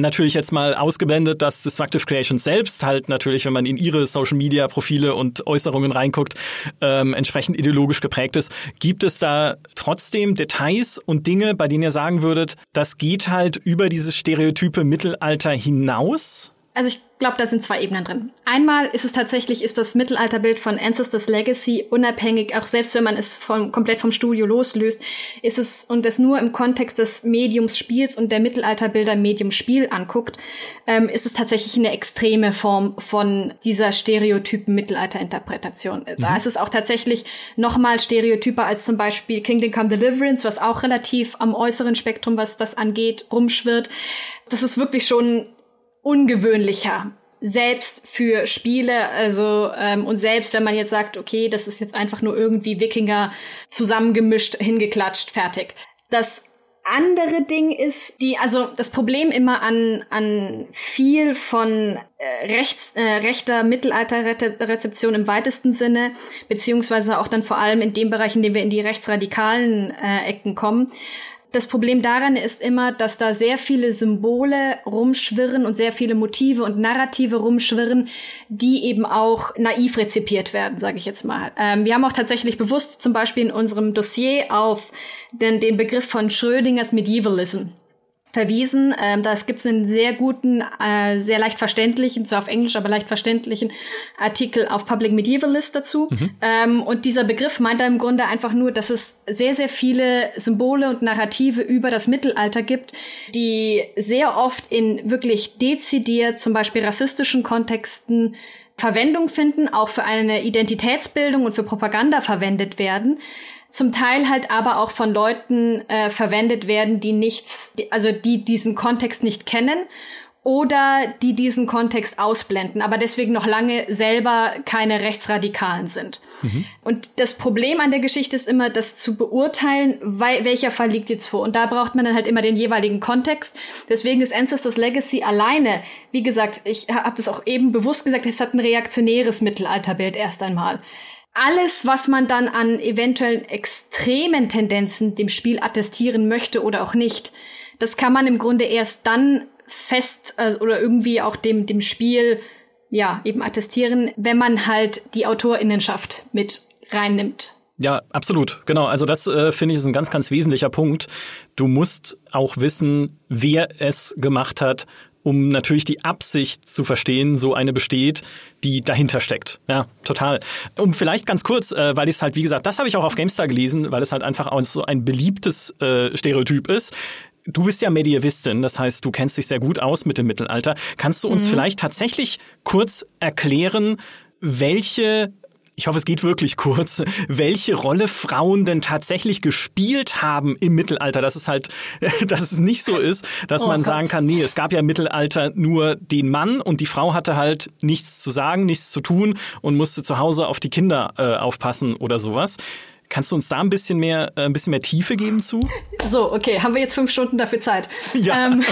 natürlich jetzt mal ausgeblendet, dass Destructive Creations selbst halt natürlich, wenn man in ihre Social Media Profile und Äußerungen reinguckt, ähm, entsprechend ideologisch geprägt ist. Gibt es da trotzdem Details und Dinge, bei denen ihr sagen würdet, das geht halt über dieses stereotype Mittelalter hinaus? Also ich glaube, da sind zwei Ebenen drin. Einmal ist es tatsächlich, ist das Mittelalterbild von Ancestors Legacy unabhängig, auch selbst wenn man es vom, komplett vom Studio loslöst, ist es und es nur im Kontext des Mediums Spiels und der Mittelalterbilder Medium Spiel anguckt, ähm, ist es tatsächlich eine extreme Form von dieser stereotypen Mittelalterinterpretation. Mhm. Da ist es auch tatsächlich noch mal stereotyper als zum Beispiel Kingdom Come Deliverance, was auch relativ am äußeren Spektrum, was das angeht, rumschwirrt. Das ist wirklich schon ungewöhnlicher selbst für Spiele, also ähm, und selbst wenn man jetzt sagt, okay, das ist jetzt einfach nur irgendwie Wikinger zusammengemischt, hingeklatscht, fertig. Das andere Ding ist die, also das Problem immer an an viel von äh, rechts, äh, rechter Mittelalterrezeption im weitesten Sinne, beziehungsweise auch dann vor allem in dem Bereich, in dem wir in die rechtsradikalen äh, Ecken kommen, das Problem daran ist immer, dass da sehr viele Symbole rumschwirren und sehr viele Motive und Narrative rumschwirren, die eben auch naiv rezipiert werden, sage ich jetzt mal. Ähm, wir haben auch tatsächlich bewusst zum Beispiel in unserem Dossier auf den, den Begriff von Schrödingers Medievalism verwiesen. Ähm, das gibt es einen sehr guten, äh, sehr leicht verständlichen, zwar auf Englisch, aber leicht verständlichen Artikel auf Public Medievalist dazu. Mhm. Ähm, und dieser Begriff meint da im Grunde einfach nur, dass es sehr, sehr viele Symbole und Narrative über das Mittelalter gibt, die sehr oft in wirklich dezidiert, zum Beispiel rassistischen Kontexten Verwendung finden, auch für eine Identitätsbildung und für Propaganda verwendet werden zum Teil halt aber auch von Leuten äh, verwendet werden, die nichts, also die diesen Kontext nicht kennen oder die diesen Kontext ausblenden, aber deswegen noch lange selber keine Rechtsradikalen sind. Mhm. Und das Problem an der Geschichte ist immer, das zu beurteilen, welcher Fall liegt jetzt vor. Und da braucht man dann halt immer den jeweiligen Kontext. Deswegen ist Ancestors Legacy alleine, wie gesagt, ich habe das auch eben bewusst gesagt, es hat ein reaktionäres Mittelalterbild erst einmal alles, was man dann an eventuellen extremen Tendenzen dem Spiel attestieren möchte oder auch nicht, das kann man im Grunde erst dann fest äh, oder irgendwie auch dem, dem Spiel ja eben attestieren, wenn man halt die Autorinnenschaft mit reinnimmt. Ja, absolut. Genau. Also das äh, finde ich ist ein ganz, ganz wesentlicher Punkt. Du musst auch wissen, wer es gemacht hat, um natürlich die Absicht zu verstehen, so eine besteht, die dahinter steckt. Ja, total. Um vielleicht ganz kurz, äh, weil ich es halt, wie gesagt, das habe ich auch auf GameStar gelesen, weil es halt einfach auch so ein beliebtes äh, Stereotyp ist. Du bist ja Medievistin, das heißt, du kennst dich sehr gut aus mit dem Mittelalter. Kannst du uns mhm. vielleicht tatsächlich kurz erklären, welche ich hoffe, es geht wirklich kurz, welche Rolle Frauen denn tatsächlich gespielt haben im Mittelalter. Dass es halt, dass es nicht so ist, dass oh man Gott. sagen kann, nee, es gab ja im Mittelalter nur den Mann und die Frau hatte halt nichts zu sagen, nichts zu tun und musste zu Hause auf die Kinder äh, aufpassen oder sowas. Kannst du uns da ein bisschen mehr, äh, ein bisschen mehr Tiefe geben zu? So, okay, haben wir jetzt fünf Stunden dafür Zeit? Ja. Ähm,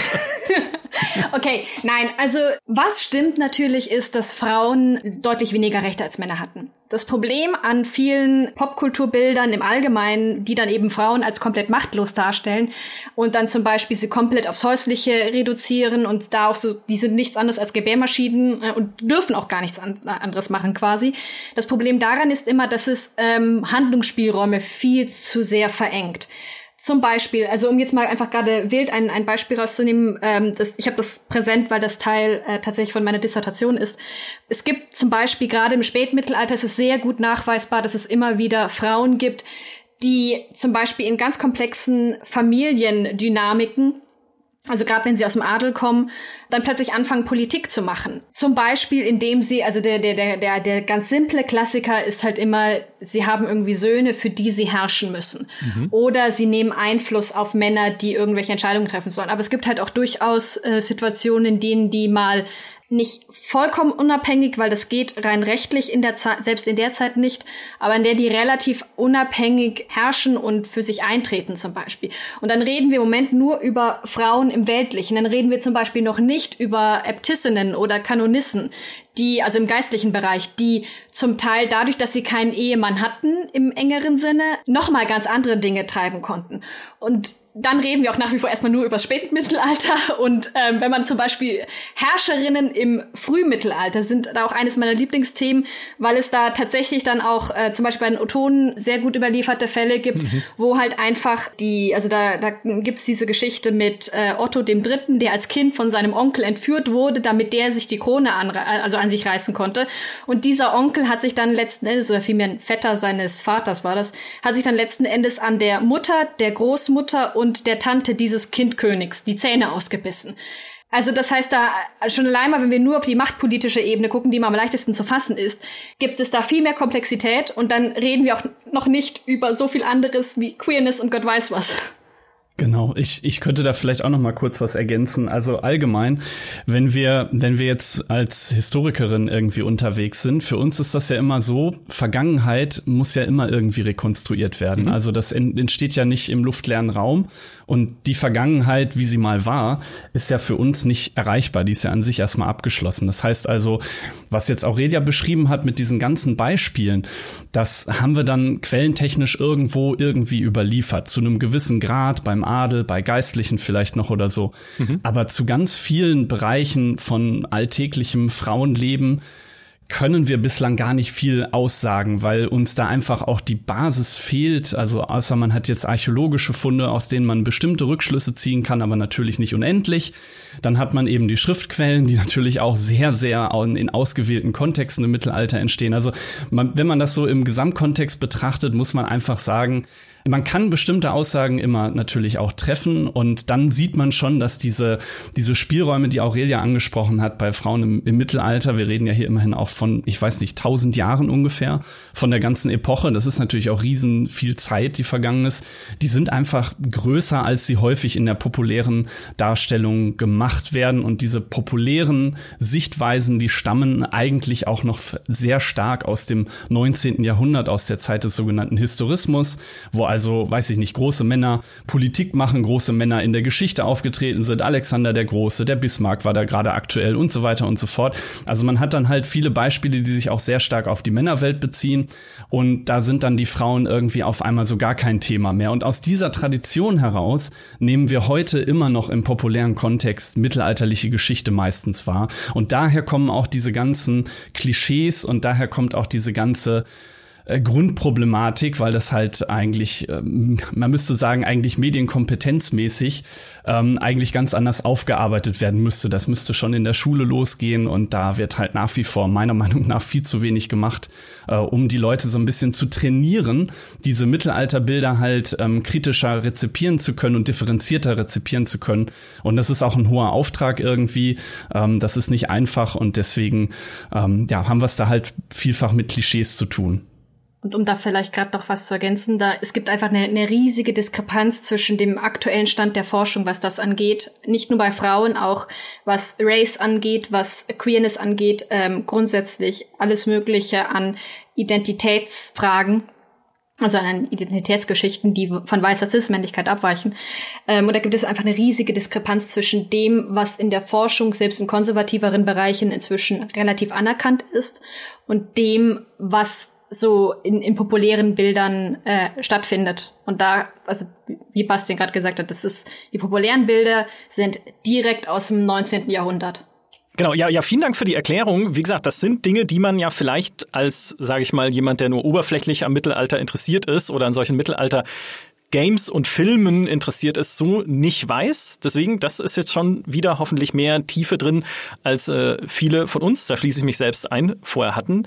okay, nein, also was stimmt natürlich ist, dass Frauen deutlich weniger Rechte als Männer hatten. Das Problem an vielen Popkulturbildern im Allgemeinen, die dann eben Frauen als komplett machtlos darstellen und dann zum Beispiel sie komplett aufs Häusliche reduzieren und da auch so, die sind nichts anderes als Gebärmaschinen äh, und dürfen auch gar nichts an, anderes machen quasi. Das Problem daran ist immer, dass es ähm, Handlungsspielräume viel zu sehr verengt. Zum Beispiel, also um jetzt mal einfach gerade wild ein, ein Beispiel rauszunehmen, ähm, das, ich habe das präsent, weil das Teil äh, tatsächlich von meiner Dissertation ist. Es gibt zum Beispiel gerade im Spätmittelalter, ist es sehr gut nachweisbar, dass es immer wieder Frauen gibt, die zum Beispiel in ganz komplexen Familiendynamiken also gerade wenn sie aus dem Adel kommen, dann plötzlich anfangen, Politik zu machen. Zum Beispiel, indem sie, also der, der, der, der, der ganz simple Klassiker ist halt immer, sie haben irgendwie Söhne, für die sie herrschen müssen. Mhm. Oder sie nehmen Einfluss auf Männer, die irgendwelche Entscheidungen treffen sollen. Aber es gibt halt auch durchaus äh, Situationen, in denen die mal nicht vollkommen unabhängig, weil das geht rein rechtlich in der Zeit, selbst in der Zeit nicht, aber in der die relativ unabhängig herrschen und für sich eintreten zum Beispiel. Und dann reden wir im Moment nur über Frauen im Weltlichen. Dann reden wir zum Beispiel noch nicht über Äbtissinnen oder Kanonissen, die, also im geistlichen Bereich, die zum Teil dadurch, dass sie keinen Ehemann hatten im engeren Sinne, nochmal ganz andere Dinge treiben konnten. Und dann reden wir auch nach wie vor erstmal nur über das Spätmittelalter. Und ähm, wenn man zum Beispiel Herrscherinnen im Frühmittelalter sind da auch eines meiner Lieblingsthemen, weil es da tatsächlich dann auch äh, zum Beispiel bei den Otonen sehr gut überlieferte Fälle gibt, mhm. wo halt einfach die, also da, da gibt's diese Geschichte mit äh, Otto dem Dritten, der als Kind von seinem Onkel entführt wurde, damit der sich die Krone an, also an sich reißen konnte. Und dieser Onkel hat sich dann letzten Endes, oder vielmehr ein Vetter seines Vaters war das, hat sich dann letzten Endes an der Mutter, der Großmutter und der Tante dieses Kindkönigs die Zähne ausgebissen. Also das heißt da schon allein mal, wenn wir nur auf die machtpolitische Ebene gucken, die mal am leichtesten zu fassen ist, gibt es da viel mehr Komplexität und dann reden wir auch noch nicht über so viel anderes wie Queerness und Gott weiß was. Genau, ich, ich könnte da vielleicht auch noch mal kurz was ergänzen. Also allgemein, wenn wir, wenn wir jetzt als Historikerin irgendwie unterwegs sind, für uns ist das ja immer so, Vergangenheit muss ja immer irgendwie rekonstruiert werden. Mhm. Also das entsteht ja nicht im luftleeren Raum und die Vergangenheit, wie sie mal war, ist ja für uns nicht erreichbar. Die ist ja an sich erstmal abgeschlossen. Das heißt also, was jetzt Aurelia beschrieben hat mit diesen ganzen Beispielen, das haben wir dann quellentechnisch irgendwo irgendwie überliefert. Zu einem gewissen Grad beim Adel, bei Geistlichen vielleicht noch oder so. Mhm. Aber zu ganz vielen Bereichen von alltäglichem Frauenleben können wir bislang gar nicht viel aussagen, weil uns da einfach auch die Basis fehlt. Also außer man hat jetzt archäologische Funde, aus denen man bestimmte Rückschlüsse ziehen kann, aber natürlich nicht unendlich. Dann hat man eben die Schriftquellen, die natürlich auch sehr, sehr in ausgewählten Kontexten im Mittelalter entstehen. Also man, wenn man das so im Gesamtkontext betrachtet, muss man einfach sagen, man kann bestimmte Aussagen immer natürlich auch treffen und dann sieht man schon, dass diese, diese Spielräume, die Aurelia angesprochen hat bei Frauen im, im Mittelalter, wir reden ja hier immerhin auch von, ich weiß nicht, tausend Jahren ungefähr, von der ganzen Epoche, das ist natürlich auch riesen viel Zeit, die vergangen ist, die sind einfach größer, als sie häufig in der populären Darstellung gemacht werden und diese populären Sichtweisen, die stammen eigentlich auch noch sehr stark aus dem 19. Jahrhundert, aus der Zeit des sogenannten Historismus, wo also, weiß ich nicht, große Männer Politik machen, große Männer in der Geschichte aufgetreten sind. Alexander der Große, der Bismarck war da gerade aktuell und so weiter und so fort. Also man hat dann halt viele Beispiele, die sich auch sehr stark auf die Männerwelt beziehen. Und da sind dann die Frauen irgendwie auf einmal so gar kein Thema mehr. Und aus dieser Tradition heraus nehmen wir heute immer noch im populären Kontext mittelalterliche Geschichte meistens wahr. Und daher kommen auch diese ganzen Klischees und daher kommt auch diese ganze Grundproblematik, weil das halt eigentlich, ähm, man müsste sagen, eigentlich medienkompetenzmäßig ähm, eigentlich ganz anders aufgearbeitet werden müsste. Das müsste schon in der Schule losgehen und da wird halt nach wie vor meiner Meinung nach viel zu wenig gemacht, äh, um die Leute so ein bisschen zu trainieren, diese Mittelalterbilder halt ähm, kritischer rezipieren zu können und differenzierter rezipieren zu können. Und das ist auch ein hoher Auftrag irgendwie. Das ist nicht einfach und deswegen ja, haben wir es da halt vielfach mit Klischees zu tun. Und um da vielleicht gerade noch was zu ergänzen, da es gibt einfach eine, eine riesige Diskrepanz zwischen dem aktuellen Stand der Forschung, was das angeht, nicht nur bei Frauen, auch was Race angeht, was Queerness angeht, ähm, grundsätzlich alles Mögliche an Identitätsfragen, also an Identitätsgeschichten, die von weißer Cis-Männlichkeit abweichen. Ähm, und da gibt es einfach eine riesige Diskrepanz zwischen dem, was in der Forschung, selbst in konservativeren Bereichen inzwischen relativ anerkannt ist, und dem, was so in, in populären Bildern äh, stattfindet. Und da, also wie Bastian gerade gesagt hat, das ist, die populären Bilder sind direkt aus dem 19. Jahrhundert. Genau, ja, ja, vielen Dank für die Erklärung. Wie gesagt, das sind Dinge, die man ja vielleicht als, sage ich mal, jemand, der nur oberflächlich am Mittelalter interessiert ist oder an solchen Mittelalter Games und Filmen interessiert ist, so nicht weiß. Deswegen, das ist jetzt schon wieder hoffentlich mehr Tiefe drin, als äh, viele von uns, da schließe ich mich selbst ein, vorher hatten.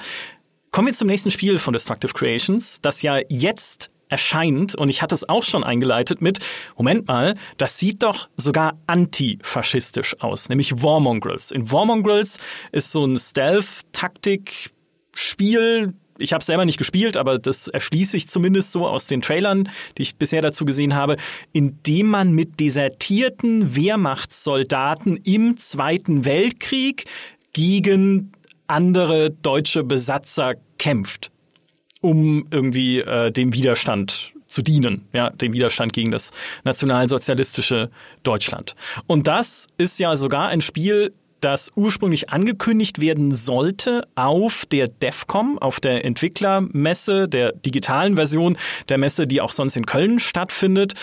Kommen wir zum nächsten Spiel von Destructive Creations, das ja jetzt erscheint, und ich hatte es auch schon eingeleitet mit, Moment mal, das sieht doch sogar antifaschistisch aus, nämlich War Mongrels. In War Mongrels ist so ein Stealth-Taktik-Spiel, ich habe selber nicht gespielt, aber das erschließe ich zumindest so aus den Trailern, die ich bisher dazu gesehen habe, indem man mit desertierten Wehrmachtssoldaten im Zweiten Weltkrieg gegen andere deutsche Besatzer kämpft, um irgendwie äh, dem Widerstand zu dienen, ja, dem Widerstand gegen das nationalsozialistische Deutschland. Und das ist ja sogar ein Spiel, das ursprünglich angekündigt werden sollte auf der DEFCOM, auf der Entwicklermesse, der digitalen Version der Messe, die auch sonst in Köln stattfindet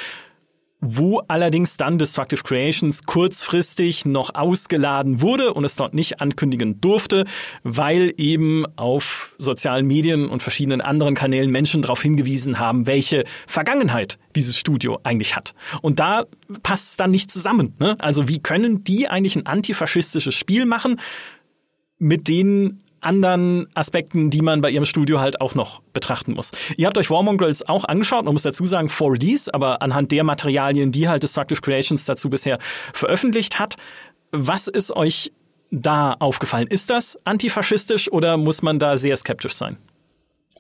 wo allerdings dann Destructive Creations kurzfristig noch ausgeladen wurde und es dort nicht ankündigen durfte, weil eben auf sozialen Medien und verschiedenen anderen Kanälen Menschen darauf hingewiesen haben, welche Vergangenheit dieses Studio eigentlich hat. Und da passt es dann nicht zusammen. Ne? Also wie können die eigentlich ein antifaschistisches Spiel machen, mit denen anderen Aspekten, die man bei ihrem Studio halt auch noch betrachten muss. Ihr habt euch War Mongrels auch angeschaut, man muss dazu sagen 4Ds, aber anhand der Materialien, die halt Destructive Creations dazu bisher veröffentlicht hat, was ist euch da aufgefallen? Ist das antifaschistisch oder muss man da sehr skeptisch sein?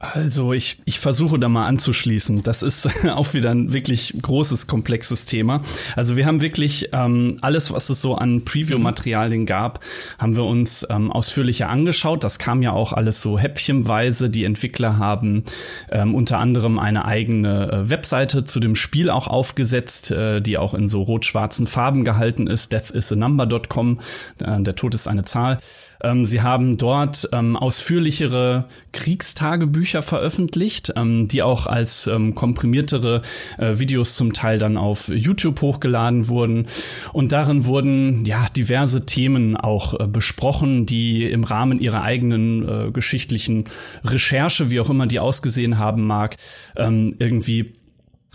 Also ich, ich versuche da mal anzuschließen. Das ist auch wieder ein wirklich großes, komplexes Thema. Also wir haben wirklich ähm, alles, was es so an Preview-Materialien gab, haben wir uns ähm, ausführlicher angeschaut. Das kam ja auch alles so häppchenweise. Die Entwickler haben ähm, unter anderem eine eigene äh, Webseite zu dem Spiel auch aufgesetzt, äh, die auch in so rot-schwarzen Farben gehalten ist. deathisanumber.com. Äh, der Tod ist eine Zahl. Ähm, sie haben dort ähm, ausführlichere Kriegstagebücher veröffentlicht, ähm, die auch als ähm, komprimiertere äh, Videos zum Teil dann auf YouTube hochgeladen wurden. Und darin wurden ja diverse Themen auch äh, besprochen, die im Rahmen ihrer eigenen äh, geschichtlichen Recherche, wie auch immer die ausgesehen haben mag, ähm, irgendwie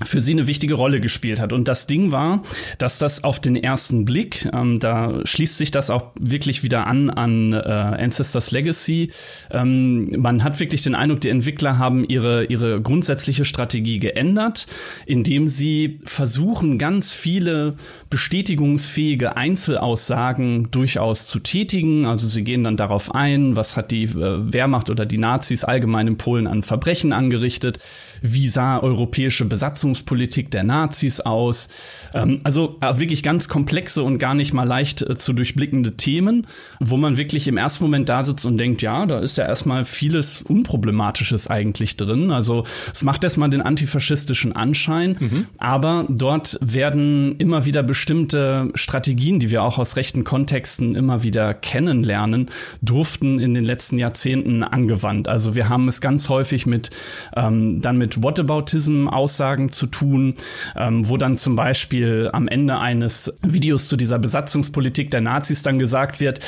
für sie eine wichtige Rolle gespielt hat. Und das Ding war, dass das auf den ersten Blick, ähm, da schließt sich das auch wirklich wieder an an äh, Ancestors Legacy. Ähm, man hat wirklich den Eindruck, die Entwickler haben ihre, ihre grundsätzliche Strategie geändert, indem sie versuchen, ganz viele bestätigungsfähige Einzelaussagen durchaus zu tätigen. Also sie gehen dann darauf ein, was hat die äh, Wehrmacht oder die Nazis allgemein in Polen an Verbrechen angerichtet, wie sah europäische Besatzung Besatzungspolitik der Nazis aus. Ähm, also äh, wirklich ganz komplexe und gar nicht mal leicht äh, zu durchblickende Themen, wo man wirklich im ersten Moment da sitzt und denkt, ja, da ist ja erstmal vieles Unproblematisches eigentlich drin. Also es macht erstmal den antifaschistischen Anschein, mhm. aber dort werden immer wieder bestimmte Strategien, die wir auch aus rechten Kontexten immer wieder kennenlernen, durften in den letzten Jahrzehnten angewandt. Also wir haben es ganz häufig mit ähm, dann mit Whataboutism-Aussagen zu tun, ähm, wo dann zum Beispiel am Ende eines Videos zu dieser Besatzungspolitik der Nazis dann gesagt wird,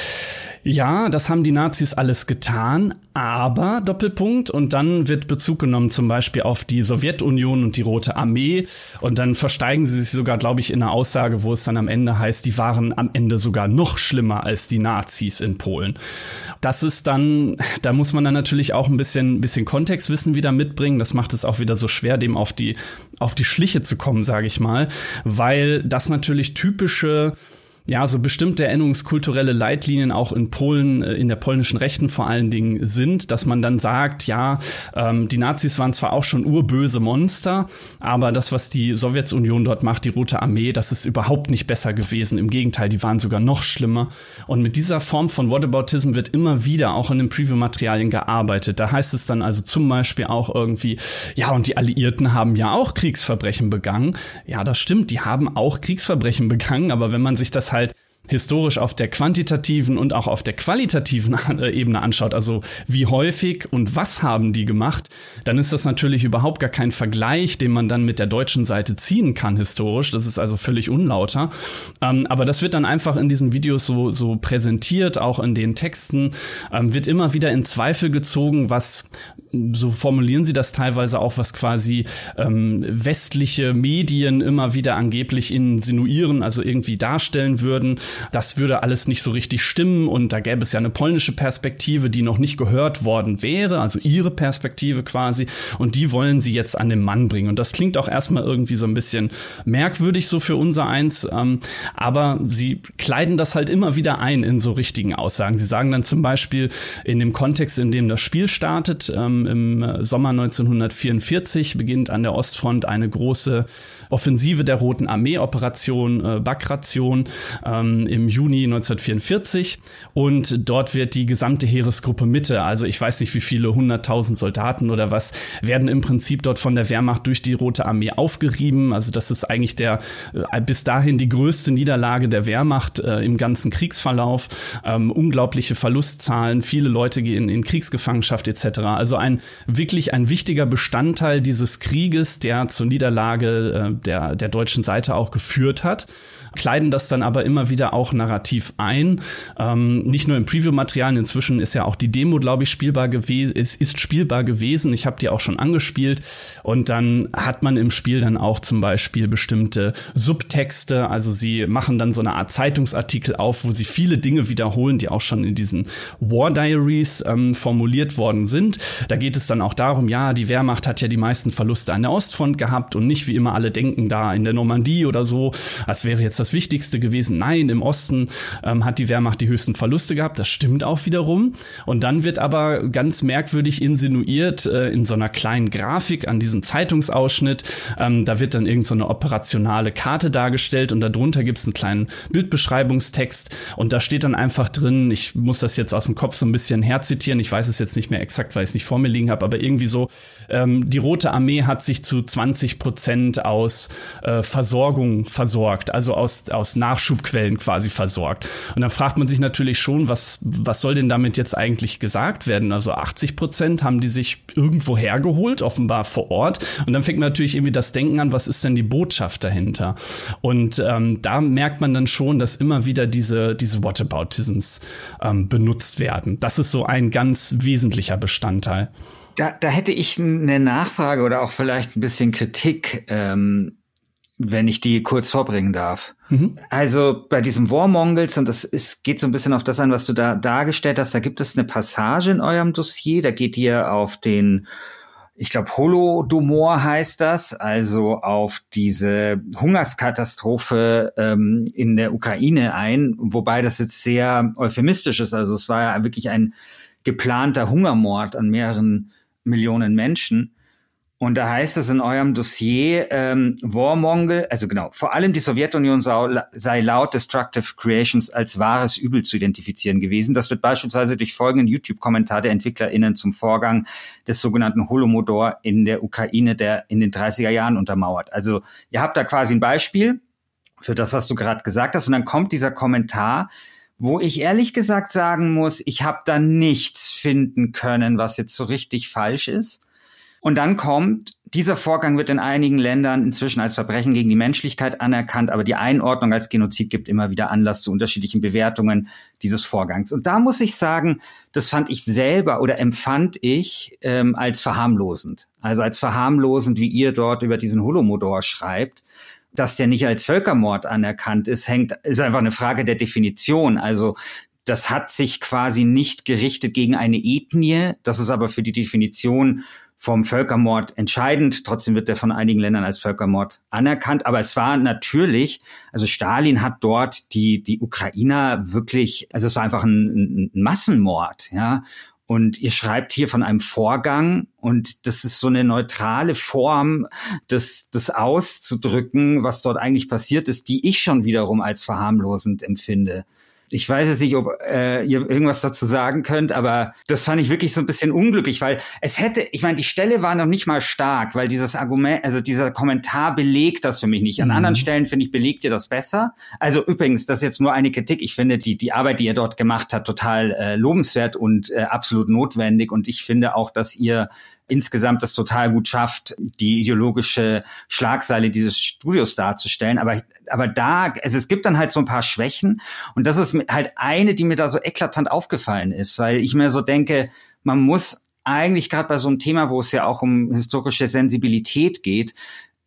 ja, das haben die Nazis alles getan, aber Doppelpunkt und dann wird Bezug genommen zum Beispiel auf die Sowjetunion und die Rote Armee und dann versteigen sie sich sogar, glaube ich, in einer Aussage, wo es dann am Ende heißt, die waren am Ende sogar noch schlimmer als die Nazis in Polen. Das ist dann, da muss man dann natürlich auch ein bisschen, bisschen Kontextwissen wieder mitbringen. Das macht es auch wieder so schwer, dem auf die, auf die Schliche zu kommen, sage ich mal, weil das natürlich typische ja, so bestimmte erinnerungskulturelle Leitlinien auch in Polen, äh, in der polnischen Rechten vor allen Dingen sind, dass man dann sagt, ja, ähm, die Nazis waren zwar auch schon urböse Monster, aber das, was die Sowjetunion dort macht, die Rote Armee, das ist überhaupt nicht besser gewesen. Im Gegenteil, die waren sogar noch schlimmer. Und mit dieser Form von Whataboutism wird immer wieder auch in den Preview-Materialien gearbeitet. Da heißt es dann also zum Beispiel auch irgendwie, ja, und die Alliierten haben ja auch Kriegsverbrechen begangen. Ja, das stimmt, die haben auch Kriegsverbrechen begangen, aber wenn man sich das halt historisch auf der quantitativen und auch auf der qualitativen Ebene anschaut, also wie häufig und was haben die gemacht, dann ist das natürlich überhaupt gar kein Vergleich, den man dann mit der deutschen Seite ziehen kann historisch. Das ist also völlig unlauter. Ähm, aber das wird dann einfach in diesen Videos so, so präsentiert, auch in den Texten, ähm, wird immer wieder in Zweifel gezogen, was, so formulieren sie das teilweise auch, was quasi ähm, westliche Medien immer wieder angeblich insinuieren, also irgendwie darstellen würden das würde alles nicht so richtig stimmen und da gäbe es ja eine polnische Perspektive, die noch nicht gehört worden wäre, also ihre Perspektive quasi und die wollen sie jetzt an den Mann bringen und das klingt auch erstmal irgendwie so ein bisschen merkwürdig so für unser eins, ähm, aber sie kleiden das halt immer wieder ein in so richtigen Aussagen. Sie sagen dann zum Beispiel in dem Kontext, in dem das Spiel startet, ähm, im Sommer 1944 beginnt an der Ostfront eine große Offensive der Roten Armee, Operation äh, Bagration ähm, im Juni 1944 und dort wird die gesamte Heeresgruppe Mitte, also ich weiß nicht wie viele hunderttausend Soldaten oder was, werden im Prinzip dort von der Wehrmacht durch die Rote Armee aufgerieben. Also das ist eigentlich der äh, bis dahin die größte Niederlage der Wehrmacht äh, im ganzen Kriegsverlauf. Ähm, unglaubliche Verlustzahlen, viele Leute gehen in Kriegsgefangenschaft etc. Also ein wirklich ein wichtiger Bestandteil dieses Krieges, der zur Niederlage äh, der, der deutschen Seite auch geführt hat kleiden das dann aber immer wieder auch narrativ ein. Ähm, nicht nur im Preview-Material, inzwischen ist ja auch die Demo, glaube ich, spielbar gewesen, es ist spielbar gewesen. Ich habe die auch schon angespielt und dann hat man im Spiel dann auch zum Beispiel bestimmte Subtexte, also sie machen dann so eine Art Zeitungsartikel auf, wo sie viele Dinge wiederholen, die auch schon in diesen War Diaries ähm, formuliert worden sind. Da geht es dann auch darum, ja, die Wehrmacht hat ja die meisten Verluste an der Ostfront gehabt und nicht wie immer alle denken da in der Normandie oder so, als wäre jetzt das Wichtigste gewesen. Nein, im Osten ähm, hat die Wehrmacht die höchsten Verluste gehabt. Das stimmt auch wiederum. Und dann wird aber ganz merkwürdig insinuiert äh, in so einer kleinen Grafik an diesem Zeitungsausschnitt. Ähm, da wird dann irgend so eine operationale Karte dargestellt und darunter gibt es einen kleinen Bildbeschreibungstext und da steht dann einfach drin, ich muss das jetzt aus dem Kopf so ein bisschen herzitieren, ich weiß es jetzt nicht mehr exakt, weil ich es nicht vor mir liegen habe, aber irgendwie so, ähm, die Rote Armee hat sich zu 20 Prozent aus äh, Versorgung versorgt, also aus aus, aus Nachschubquellen quasi versorgt. Und dann fragt man sich natürlich schon, was, was soll denn damit jetzt eigentlich gesagt werden? Also 80 Prozent haben die sich irgendwo hergeholt, offenbar vor Ort. Und dann fängt natürlich irgendwie das Denken an, was ist denn die Botschaft dahinter? Und ähm, da merkt man dann schon, dass immer wieder diese, diese Whataboutisms ähm, benutzt werden. Das ist so ein ganz wesentlicher Bestandteil. Da, da hätte ich eine Nachfrage oder auch vielleicht ein bisschen Kritik. Ähm wenn ich die kurz vorbringen darf. Mhm. Also bei diesem Warmongels, und das ist, geht so ein bisschen auf das an, was du da dargestellt hast, da gibt es eine Passage in eurem Dossier, da geht ihr auf den, ich glaube, Holodomor heißt das, also auf diese Hungerskatastrophe ähm, in der Ukraine ein, wobei das jetzt sehr euphemistisch ist. Also es war ja wirklich ein geplanter Hungermord an mehreren Millionen Menschen. Und da heißt es in eurem Dossier, ähm, Warmongel, also genau, vor allem die Sowjetunion sei laut Destructive Creations als wahres Übel zu identifizieren gewesen. Das wird beispielsweise durch folgenden YouTube-Kommentar der EntwicklerInnen zum Vorgang des sogenannten Holomodor in der Ukraine der in den 30er Jahren untermauert. Also ihr habt da quasi ein Beispiel für das, was du gerade gesagt hast. Und dann kommt dieser Kommentar, wo ich ehrlich gesagt sagen muss, ich habe da nichts finden können, was jetzt so richtig falsch ist Und dann kommt, dieser Vorgang wird in einigen Ländern inzwischen als Verbrechen gegen die Menschlichkeit anerkannt, aber die Einordnung als Genozid gibt immer wieder Anlass zu unterschiedlichen Bewertungen dieses Vorgangs. Und da muss ich sagen, das fand ich selber oder empfand ich ähm, als verharmlosend. Also als verharmlosend, wie ihr dort über diesen Holodomor schreibt dass der nicht als Völkermord anerkannt ist, hängt, ist einfach eine Frage der Definition. Also das hat sich quasi nicht gerichtet gegen eine Ethnie. Das ist aber für die Definition vom Völkermord entscheidend. Trotzdem wird er von einigen Ländern als Völkermord anerkannt. Aber es war natürlich, also Stalin hat dort die, die Ukrainer wirklich, also es war einfach ein, ein Massenmord, ja. Und ihr schreibt hier von einem Vorgang und das ist so eine neutrale Form, das, das auszudrücken, was dort eigentlich passiert ist, die ich schon wiederum als verharmlosend empfinde. Ich weiß jetzt nicht, ob äh, ihr irgendwas dazu sagen könnt, aber das fand ich wirklich so ein bisschen unglücklich, weil es hätte, ich meine, die Stelle war noch nicht mal stark, weil dieses Argument, also dieser Kommentar belegt das für mich nicht. An mhm. anderen Stellen, finde ich, belegt ihr das besser. Also übrigens, das ist jetzt nur eine Kritik. Ich finde die, die Arbeit, die ihr dort gemacht habt, total äh, lobenswert und äh, absolut notwendig. Und ich finde auch, dass ihr insgesamt das total gut schafft, die ideologische Schlagseile dieses Studios darzustellen. Aber, aber da, also es gibt dann halt so ein paar Schwächen. Und das ist halt eine, die mir da so eklatant aufgefallen ist, weil ich mir so denke, man muss eigentlich gerade bei so einem Thema, wo es ja auch um historische Sensibilität geht,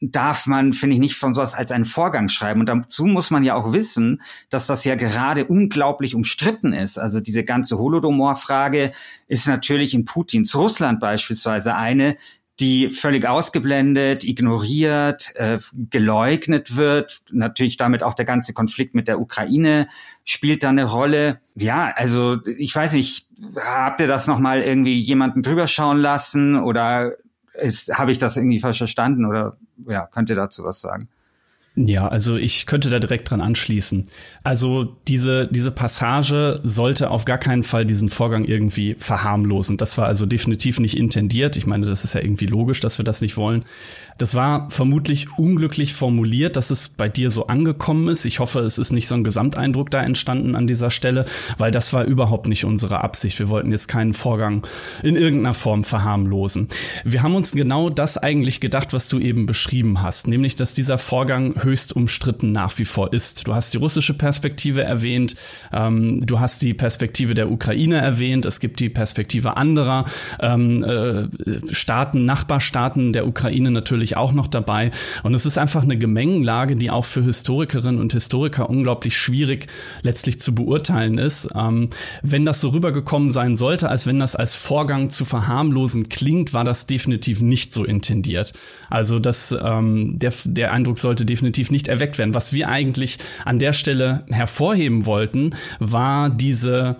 darf man, finde ich, nicht von sowas als einen Vorgang schreiben. Und dazu muss man ja auch wissen, dass das ja gerade unglaublich umstritten ist. Also diese ganze Holodomor-Frage ist natürlich in Putins Russland beispielsweise eine, die völlig ausgeblendet, ignoriert, äh, geleugnet wird. Natürlich damit auch der ganze Konflikt mit der Ukraine spielt da eine Rolle. Ja, also ich weiß nicht, habt ihr das nochmal irgendwie jemanden drüber schauen lassen oder habe ich das irgendwie falsch verstanden oder ja, könnt ihr dazu was sagen? Ja, also ich könnte da direkt dran anschließen. Also diese, diese Passage sollte auf gar keinen Fall diesen Vorgang irgendwie verharmlosen. Das war also definitiv nicht intendiert. Ich meine, das ist ja irgendwie logisch, dass wir das nicht wollen. Das war vermutlich unglücklich formuliert, dass es bei dir so angekommen ist. Ich hoffe, es ist nicht so ein Gesamteindruck da entstanden an dieser Stelle, weil das war überhaupt nicht unsere Absicht. Wir wollten jetzt keinen Vorgang in irgendeiner Form verharmlosen. Wir haben uns genau das eigentlich gedacht, was du eben beschrieben hast, nämlich, dass dieser Vorgang höchst umstritten nach wie vor ist. Du hast die russische Perspektive erwähnt, ähm, du hast die Perspektive der Ukraine erwähnt, es gibt die Perspektive anderer ähm, äh, Staaten, Nachbarstaaten der Ukraine natürlich auch noch dabei. Und es ist einfach eine Gemengenlage, die auch für Historikerinnen und Historiker unglaublich schwierig letztlich zu beurteilen ist. Ähm, wenn das so rübergekommen sein sollte, als wenn das als Vorgang zu verharmlosen klingt, war das definitiv nicht so intendiert. Also das, ähm, der, der Eindruck sollte definitiv definitiv nicht erweckt werden. Was wir eigentlich an der Stelle hervorheben wollten, war diese,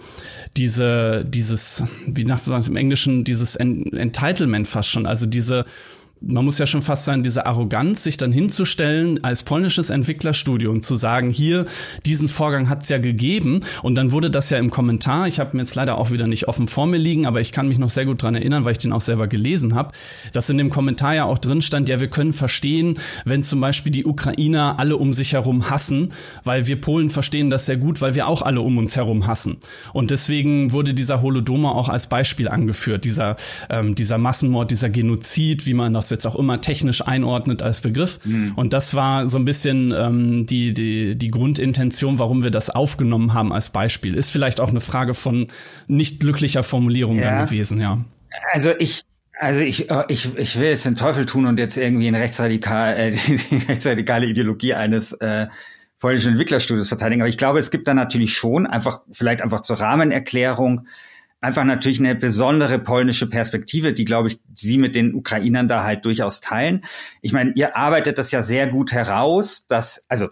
diese, dieses, wie sagt man es im Englischen, dieses Entitlement fast schon, also diese, man muss ja schon fast sagen, diese Arroganz, sich dann hinzustellen als polnisches Entwicklerstudio und zu sagen, hier, diesen Vorgang hat es ja gegeben und dann wurde das ja im Kommentar, ich habe mir jetzt leider auch wieder nicht offen vor mir liegen, aber ich kann mich noch sehr gut dran erinnern, weil ich den auch selber gelesen habe, dass in dem Kommentar ja auch drin stand, ja, wir können verstehen, wenn zum Beispiel die Ukrainer alle um sich herum hassen, weil wir Polen verstehen das sehr gut, weil wir auch alle um uns herum hassen. Und deswegen wurde dieser Holodomor auch als Beispiel angeführt, dieser, ähm, dieser Massenmord, dieser Genozid, wie man das jetzt auch immer technisch einordnet als Begriff. Mhm. Und das war so ein bisschen ähm, die, die, die Grundintention, warum wir das aufgenommen haben als Beispiel. Ist vielleicht auch eine Frage von nicht glücklicher Formulierung ja. dann gewesen, ja. Also ich, also ich, äh, ich, ich will jetzt den Teufel tun und jetzt irgendwie eine rechtsradikal, äh, die, die rechtsradikale Ideologie eines äh, polnischen Entwicklerstudios verteidigen. Aber ich glaube, es gibt da natürlich schon einfach, vielleicht einfach zur Rahmenerklärung, einfach natürlich eine besondere polnische Perspektive, die, glaube ich, Sie mit den Ukrainern da halt durchaus teilen. Ich meine, ihr arbeitet das ja sehr gut heraus, dass, also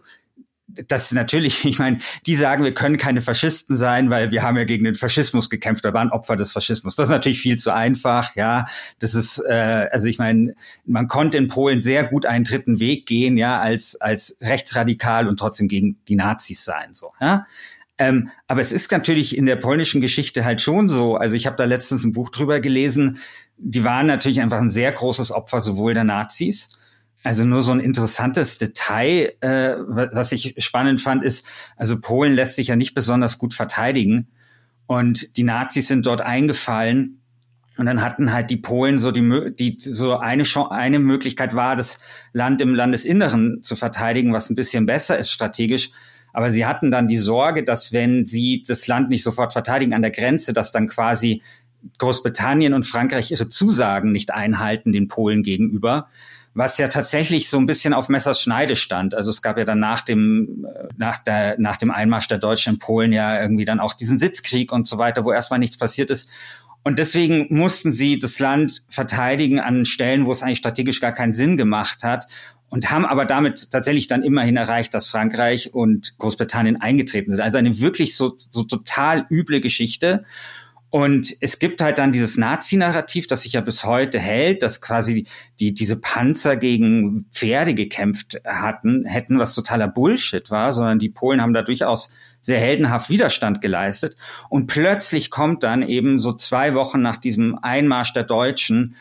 das natürlich, ich meine, die sagen, wir können keine Faschisten sein, weil wir haben ja gegen den Faschismus gekämpft, wir waren Opfer des Faschismus. Das ist natürlich viel zu einfach, ja. Das ist, äh, also ich meine, man konnte in Polen sehr gut einen dritten Weg gehen, ja, als als rechtsradikal und trotzdem gegen die Nazis sein, so, ja. Ähm, aber es ist natürlich in der polnischen Geschichte halt schon so. Also ich habe da letztens ein Buch drüber gelesen. Die waren natürlich einfach ein sehr großes Opfer sowohl der Nazis. Also nur so ein interessantes Detail, äh, was ich spannend fand, ist, also Polen lässt sich ja nicht besonders gut verteidigen. Und die Nazis sind dort eingefallen Und dann hatten halt die Polen so die, die so eine, eine Möglichkeit war, das Land im Landesinneren zu verteidigen, was ein bisschen besser ist strategisch. Aber sie hatten dann die Sorge, dass wenn sie das Land nicht sofort verteidigen an der Grenze, dass dann quasi Großbritannien und Frankreich ihre Zusagen nicht einhalten den Polen gegenüber was ja tatsächlich so ein bisschen auf Messers Schneide stand. Also es gab ja dann nach dem, äh, nach der, nach dem Einmarsch der Deutschen in Polen ja irgendwie dann auch diesen Sitzkrieg und so weiter, wo erstmal nichts passiert ist. Und deswegen mussten sie das Land verteidigen an Stellen, wo es eigentlich strategisch gar keinen Sinn gemacht hat und haben aber damit tatsächlich dann immerhin erreicht, dass Frankreich und Großbritannien eingetreten sind. Also eine wirklich so, so total üble Geschichte. Und es gibt halt dann dieses Nazi-Narrativ, das sich ja bis heute hält, dass quasi die, diese Panzer gegen Pferde gekämpft hatten, hätten, was totaler Bullshit war, sondern die Polen haben da durchaus sehr heldenhaft Widerstand geleistet. Und plötzlich kommt dann eben so zwei Wochen nach diesem Einmarsch der Deutschen,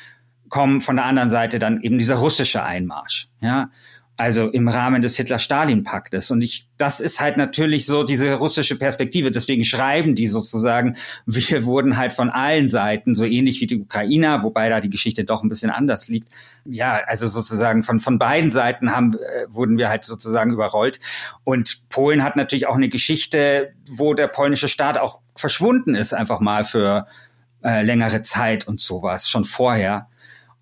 kommen von der anderen Seite dann eben dieser russische Einmarsch. Ja, also im Rahmen des Hitler-Stalin-Paktes. Und ich, das ist halt natürlich so diese russische Perspektive. Deswegen schreiben die sozusagen, wir wurden halt von allen Seiten, so ähnlich wie die Ukrainer, wobei da die Geschichte doch ein bisschen anders liegt. Ja, also sozusagen von, von beiden Seiten haben, äh, wurden wir halt sozusagen überrollt. Und Polen hat natürlich auch eine Geschichte, wo der polnische Staat auch verschwunden ist, einfach mal für äh, längere Zeit und sowas, schon vorher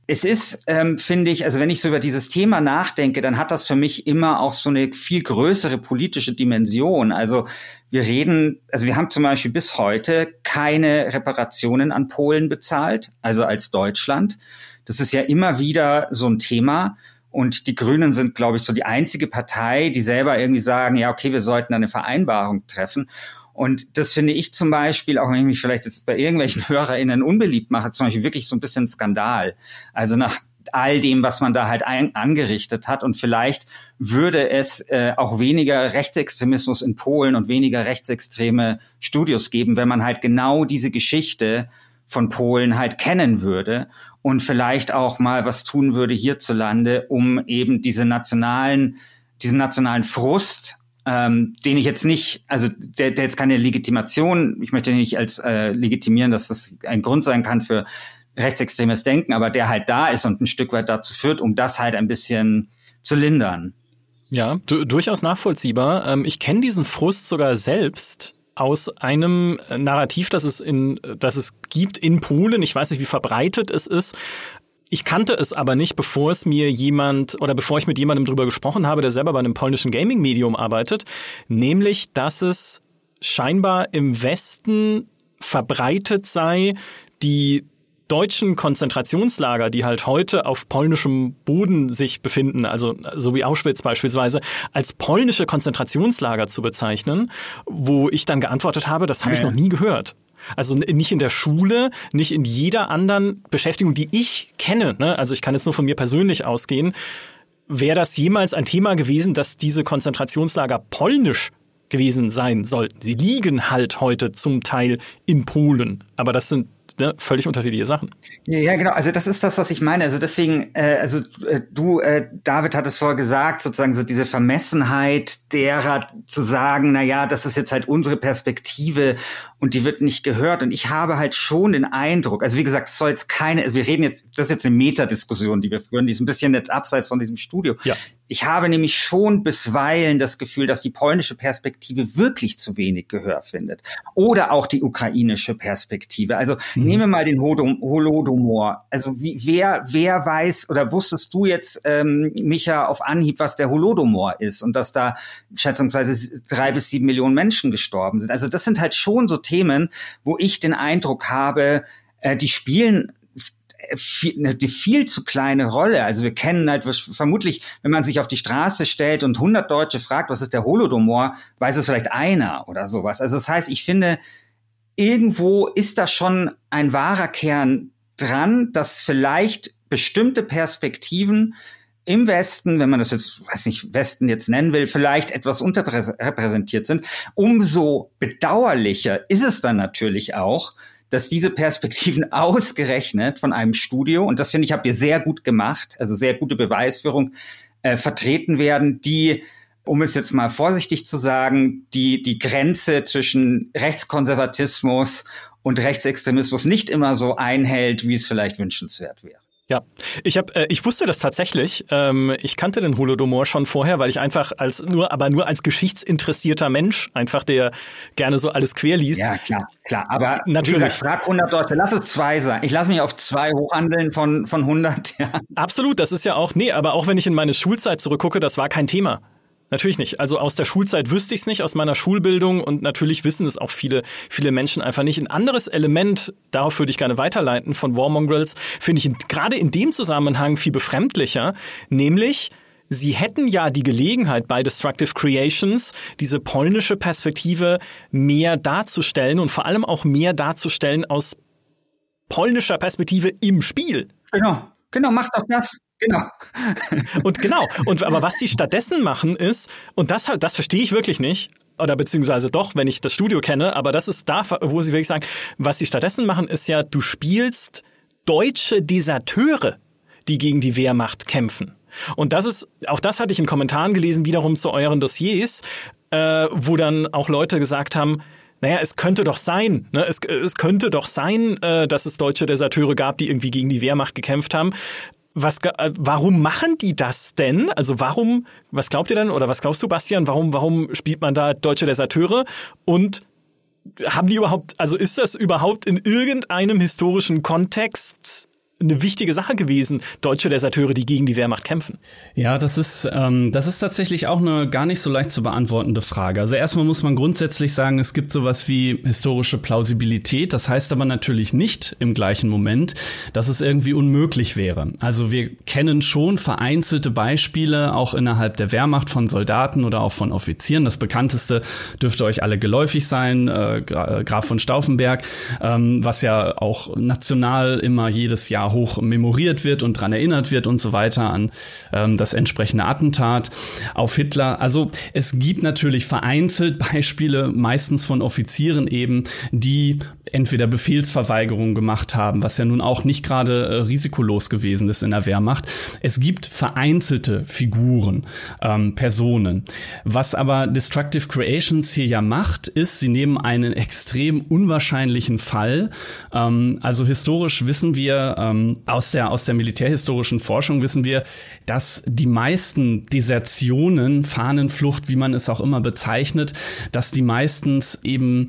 es ist, ähm, finde ich, also wenn ich so über dieses Thema nachdenke, dann hat das für mich immer auch so eine viel größere politische Dimension. Also wir reden, also wir haben zum Beispiel bis heute keine Reparationen an Polen bezahlt, also als Deutschland. Das ist ja immer wieder so ein Thema. Und die Grünen sind, glaube ich, so die einzige Partei, die selber irgendwie sagen, ja, okay, wir sollten eine Vereinbarung treffen. Und das finde ich zum Beispiel, auch wenn ich mich vielleicht jetzt bei irgendwelchen HörerInnen unbeliebt mache, zum Beispiel wirklich so ein bisschen Skandal. Also nach all dem, was man da halt ein, angerichtet hat. Und vielleicht würde es äh, auch weniger Rechtsextremismus in Polen und weniger rechtsextreme Studios geben, wenn man halt genau diese Geschichte von Polen halt kennen würde und vielleicht auch mal was tun würde hierzulande, um eben diese nationalen, diesen nationalen Frust ähm, den ich jetzt nicht, also der, der jetzt keine Legitimation, ich möchte nicht als äh, legitimieren, dass das ein Grund sein kann für rechtsextremes Denken, aber der halt da ist und ein Stück weit dazu führt, um das halt ein bisschen zu lindern. Ja, du, durchaus nachvollziehbar. Ähm, ich kenne diesen Frust sogar selbst aus einem Narrativ, das es in, das es gibt in Polen. Ich weiß nicht, wie verbreitet es ist. Ich kannte es aber nicht, bevor es mir jemand oder bevor ich mit jemandem drüber gesprochen habe, der selber bei einem polnischen Gaming-Medium arbeitet, nämlich, dass es scheinbar im Westen verbreitet sei, die deutschen Konzentrationslager, die halt heute auf polnischem Boden sich befinden, also so wie Auschwitz beispielsweise, als polnische Konzentrationslager zu bezeichnen, wo ich dann geantwortet habe, das habe ich noch nie gehört. Also nicht in der Schule, nicht in jeder anderen Beschäftigung, die ich kenne. Ne? Also ich kann jetzt nur von mir persönlich ausgehen. Wäre das jemals ein Thema gewesen, dass diese Konzentrationslager polnisch gewesen sein sollten? Sie liegen halt heute zum Teil in Polen, aber das sind ne, völlig unterschiedliche Sachen. Ja, genau. Also das ist das, was ich meine. Also deswegen, äh, also äh, du, äh, David hat es vorher gesagt, sozusagen so diese Vermessenheit derer zu sagen, na ja, das ist jetzt halt unsere Perspektive und die wird nicht gehört. Und ich habe halt schon den Eindruck, also wie gesagt, es soll jetzt keine, also wir reden jetzt, das ist jetzt eine Metadiskussion, die wir führen, die ist ein bisschen jetzt abseits von diesem Studio. Ja. Ich habe nämlich schon bisweilen das Gefühl, dass die polnische Perspektive wirklich zu wenig Gehör findet. Oder auch die ukrainische Perspektive. Also mhm. nehmen mal den Holodomor. Also wie, wer, wer weiß oder wusstest du jetzt, ähm, Micha, auf Anhieb, was der Holodomor ist und dass da schätzungsweise drei bis sieben Millionen Menschen gestorben sind? Also das sind halt schon so Themen, wo ich den Eindruck habe, äh, die spielen viel, eine viel zu kleine Rolle. Also wir kennen halt vermutlich, wenn man sich auf die Straße stellt und 100 Deutsche fragt, was ist der Holodomor, weiß es vielleicht einer oder sowas. Also das heißt, ich finde, irgendwo ist da schon ein wahrer Kern dran, dass vielleicht bestimmte Perspektiven im Westen, wenn man das jetzt, weiß nicht, Westen jetzt nennen will, vielleicht etwas unterrepräsentiert sind. Umso bedauerlicher ist es dann natürlich auch, dass diese Perspektiven ausgerechnet von einem Studio, und das finde ich, habt ihr sehr gut gemacht, also sehr gute Beweisführung, äh, vertreten werden, die, um es jetzt mal vorsichtig zu sagen, die, die Grenze zwischen Rechtskonservatismus und Rechtsextremismus nicht immer so einhält, wie es vielleicht wünschenswert wäre. Ja, ich habe, äh, ich wusste das tatsächlich. Ähm, ich kannte den Holodomor schon vorher, weil ich einfach als nur, aber nur als geschichtsinteressierter Mensch, einfach der gerne so alles quer liest. Ja, klar, klar. Aber natürlich. ich frag 100 Leute, lass es zwei sein. Ich lasse mich auf zwei hochhandeln von von 100. Ja. Absolut, das ist ja auch nee, aber auch wenn ich in meine Schulzeit zurückgucke, das war kein Thema. Natürlich nicht. Also aus der Schulzeit wüsste ich es nicht, aus meiner Schulbildung und natürlich wissen es auch viele, viele Menschen einfach nicht. Ein anderes Element, darauf würde ich gerne weiterleiten, von War Mongrels, finde ich gerade in dem Zusammenhang viel befremdlicher, nämlich Sie hätten ja die Gelegenheit bei Destructive Creations, diese polnische Perspektive mehr darzustellen und vor allem auch mehr darzustellen aus polnischer Perspektive im Spiel. Genau, genau, macht doch das. Genau. Und genau. Und aber was sie stattdessen machen ist, und das halt, das verstehe ich wirklich nicht, oder beziehungsweise doch, wenn ich das Studio kenne, aber das ist da, wo sie wirklich sagen, was sie stattdessen machen, ist ja, du spielst deutsche Deserteure, die gegen die Wehrmacht kämpfen. Und das ist, auch das hatte ich in Kommentaren gelesen, wiederum zu euren Dossiers, äh, wo dann auch Leute gesagt haben, naja, es könnte doch sein, ne? es, es könnte doch sein, äh, dass es deutsche Deserteure gab, die irgendwie gegen die Wehrmacht gekämpft haben was, äh, warum machen die das denn? Also warum, was glaubt ihr denn oder was glaubst du, Bastian, warum, warum spielt man da deutsche Deserteure und haben die überhaupt, also ist das überhaupt in irgendeinem historischen Kontext eine wichtige Sache gewesen, deutsche Deserteure, die gegen die Wehrmacht kämpfen. Ja, das ist, ähm, das ist tatsächlich auch eine gar nicht so leicht zu beantwortende Frage. Also erstmal muss man grundsätzlich sagen, es gibt sowas wie historische Plausibilität. Das heißt aber natürlich nicht im gleichen Moment, dass es irgendwie unmöglich wäre. Also wir kennen schon vereinzelte Beispiele auch innerhalb der Wehrmacht von Soldaten oder auch von Offizieren. Das bekannteste dürfte euch alle geläufig sein, äh, Graf von Stauffenberg, ähm, was ja auch national immer jedes Jahr hoch memoriert wird und dran erinnert wird und so weiter an ähm, das entsprechende Attentat auf Hitler. Also es gibt natürlich vereinzelt Beispiele, meistens von Offizieren eben, die entweder Befehlsverweigerung gemacht haben, was ja nun auch nicht gerade äh, risikolos gewesen ist in der Wehrmacht. Es gibt vereinzelte Figuren, ähm, Personen. Was aber Destructive Creations hier ja macht, ist, sie nehmen einen extrem unwahrscheinlichen Fall. Ähm, also historisch wissen wir, ähm, aus der, aus der militärhistorischen Forschung wissen wir, dass die meisten Desertionen, Fahnenflucht, wie man es auch immer bezeichnet, dass die meistens eben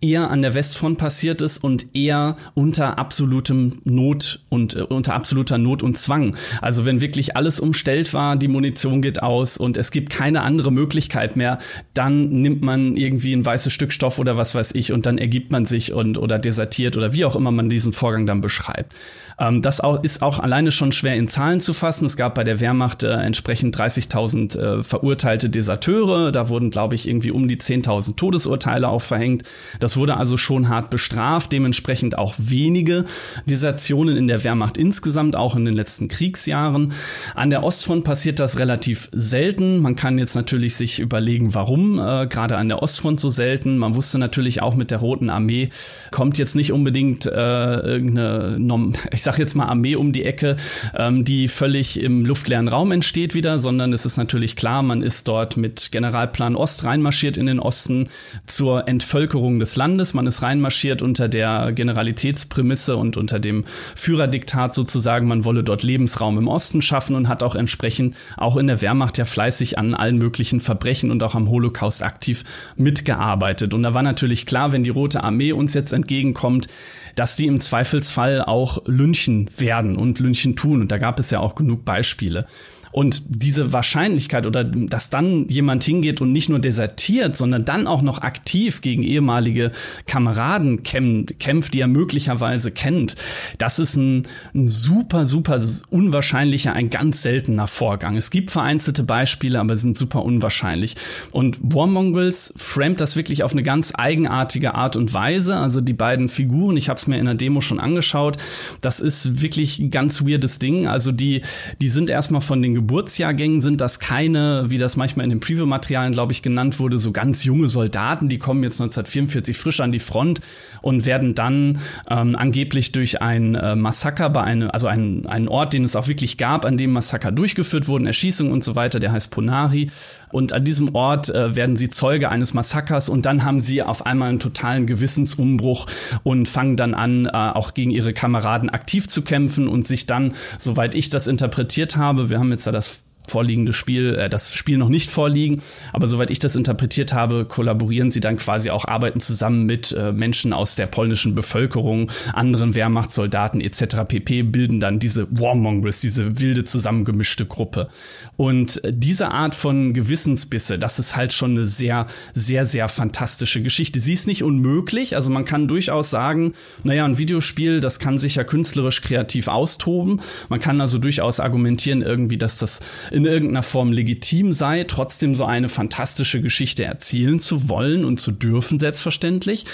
eher an der Westfront passiert ist und eher unter absolutem Not und äh, unter absoluter Not und Zwang. Also wenn wirklich alles umstellt war, die Munition geht aus und es gibt keine andere Möglichkeit mehr, dann nimmt man irgendwie ein weißes Stück Stoff oder was weiß ich und dann ergibt man sich und oder desertiert oder wie auch immer man diesen Vorgang dann beschreibt. Ähm, das auch, ist auch alleine schon schwer in Zahlen zu fassen. Es gab bei der Wehrmacht äh, entsprechend 30.000 äh, verurteilte Deserteure. Da wurden, glaube ich, irgendwie um die 10.000 Todesurteile auch verhängt. Das wurde also schon hart bestraft. Dementsprechend auch wenige Desertionen in der Wehrmacht insgesamt, auch in den letzten Kriegsjahren. An der Ostfront passiert das relativ selten. Man kann jetzt natürlich sich überlegen, warum äh, gerade an der Ostfront so selten. Man wusste natürlich auch mit der Roten Armee kommt jetzt nicht unbedingt äh, irgendeine, ich sag jetzt mal Armee um die Ecke, ähm, die völlig im luftleeren Raum entsteht wieder, sondern es ist natürlich klar, man ist dort mit Generalplan Ost reinmarschiert in den Osten zur Entvölkerung des Landes. Man ist reinmarschiert unter der Generalitätsprämisse und unter dem Führerdiktat sozusagen, man wolle dort Lebensraum im Osten schaffen und hat auch entsprechend auch in der Wehrmacht ja fleißig an allen möglichen Verbrechen und auch am Holocaust aktiv mitgearbeitet. Und da war natürlich klar, wenn die Rote Armee uns jetzt entgegenkommt, dass die im Zweifelsfall auch lynchen werden und lynchen tun. Und da gab es ja auch genug Beispiele. Und diese Wahrscheinlichkeit oder dass dann jemand hingeht und nicht nur desertiert, sondern dann auch noch aktiv gegen ehemalige Kameraden kämpft, die er möglicherweise kennt, das ist ein, ein super, super unwahrscheinlicher, ein ganz seltener Vorgang. Es gibt vereinzelte Beispiele, aber sind super unwahrscheinlich. Und War Mongrels framet das wirklich auf eine ganz eigenartige Art und Weise. Also die beiden Figuren, ich habe es mir in der Demo schon angeschaut, das ist wirklich ein ganz weirdes Ding. Also die, die sind erstmal von den Geburtsjahrgängen sind das keine, wie das manchmal in den Preview-Materialien, glaube ich, genannt wurde, so ganz junge Soldaten, die kommen jetzt 1944 frisch an die Front und werden dann ähm, angeblich durch ein äh, Massaker bei einem, also einen, einen Ort, den es auch wirklich gab, an dem Massaker durchgeführt wurden, Erschießungen und so weiter, der heißt Ponari. Und an diesem Ort äh, werden sie Zeuge eines Massakers und dann haben sie auf einmal einen totalen Gewissensumbruch und fangen dann an, äh, auch gegen ihre Kameraden aktiv zu kämpfen und sich dann, soweit ich das interpretiert habe, wir haben jetzt da das vorliegende Spiel, äh, das Spiel noch nicht vorliegen. Aber soweit ich das interpretiert habe, kollaborieren sie dann quasi auch, arbeiten zusammen mit äh, Menschen aus der polnischen Bevölkerung, anderen Wehrmachtssoldaten etc. pp. bilden dann diese Warmongers, diese wilde zusammengemischte Gruppe. Und äh, diese Art von Gewissensbisse, das ist halt schon eine sehr, sehr, sehr fantastische Geschichte. Sie ist nicht unmöglich, also man kann durchaus sagen, naja, ein Videospiel, das kann sich ja künstlerisch kreativ austoben. Man kann also durchaus argumentieren irgendwie, dass das in irgendeiner Form legitim sei, trotzdem so eine fantastische Geschichte erzählen zu wollen und zu dürfen, selbstverständlich.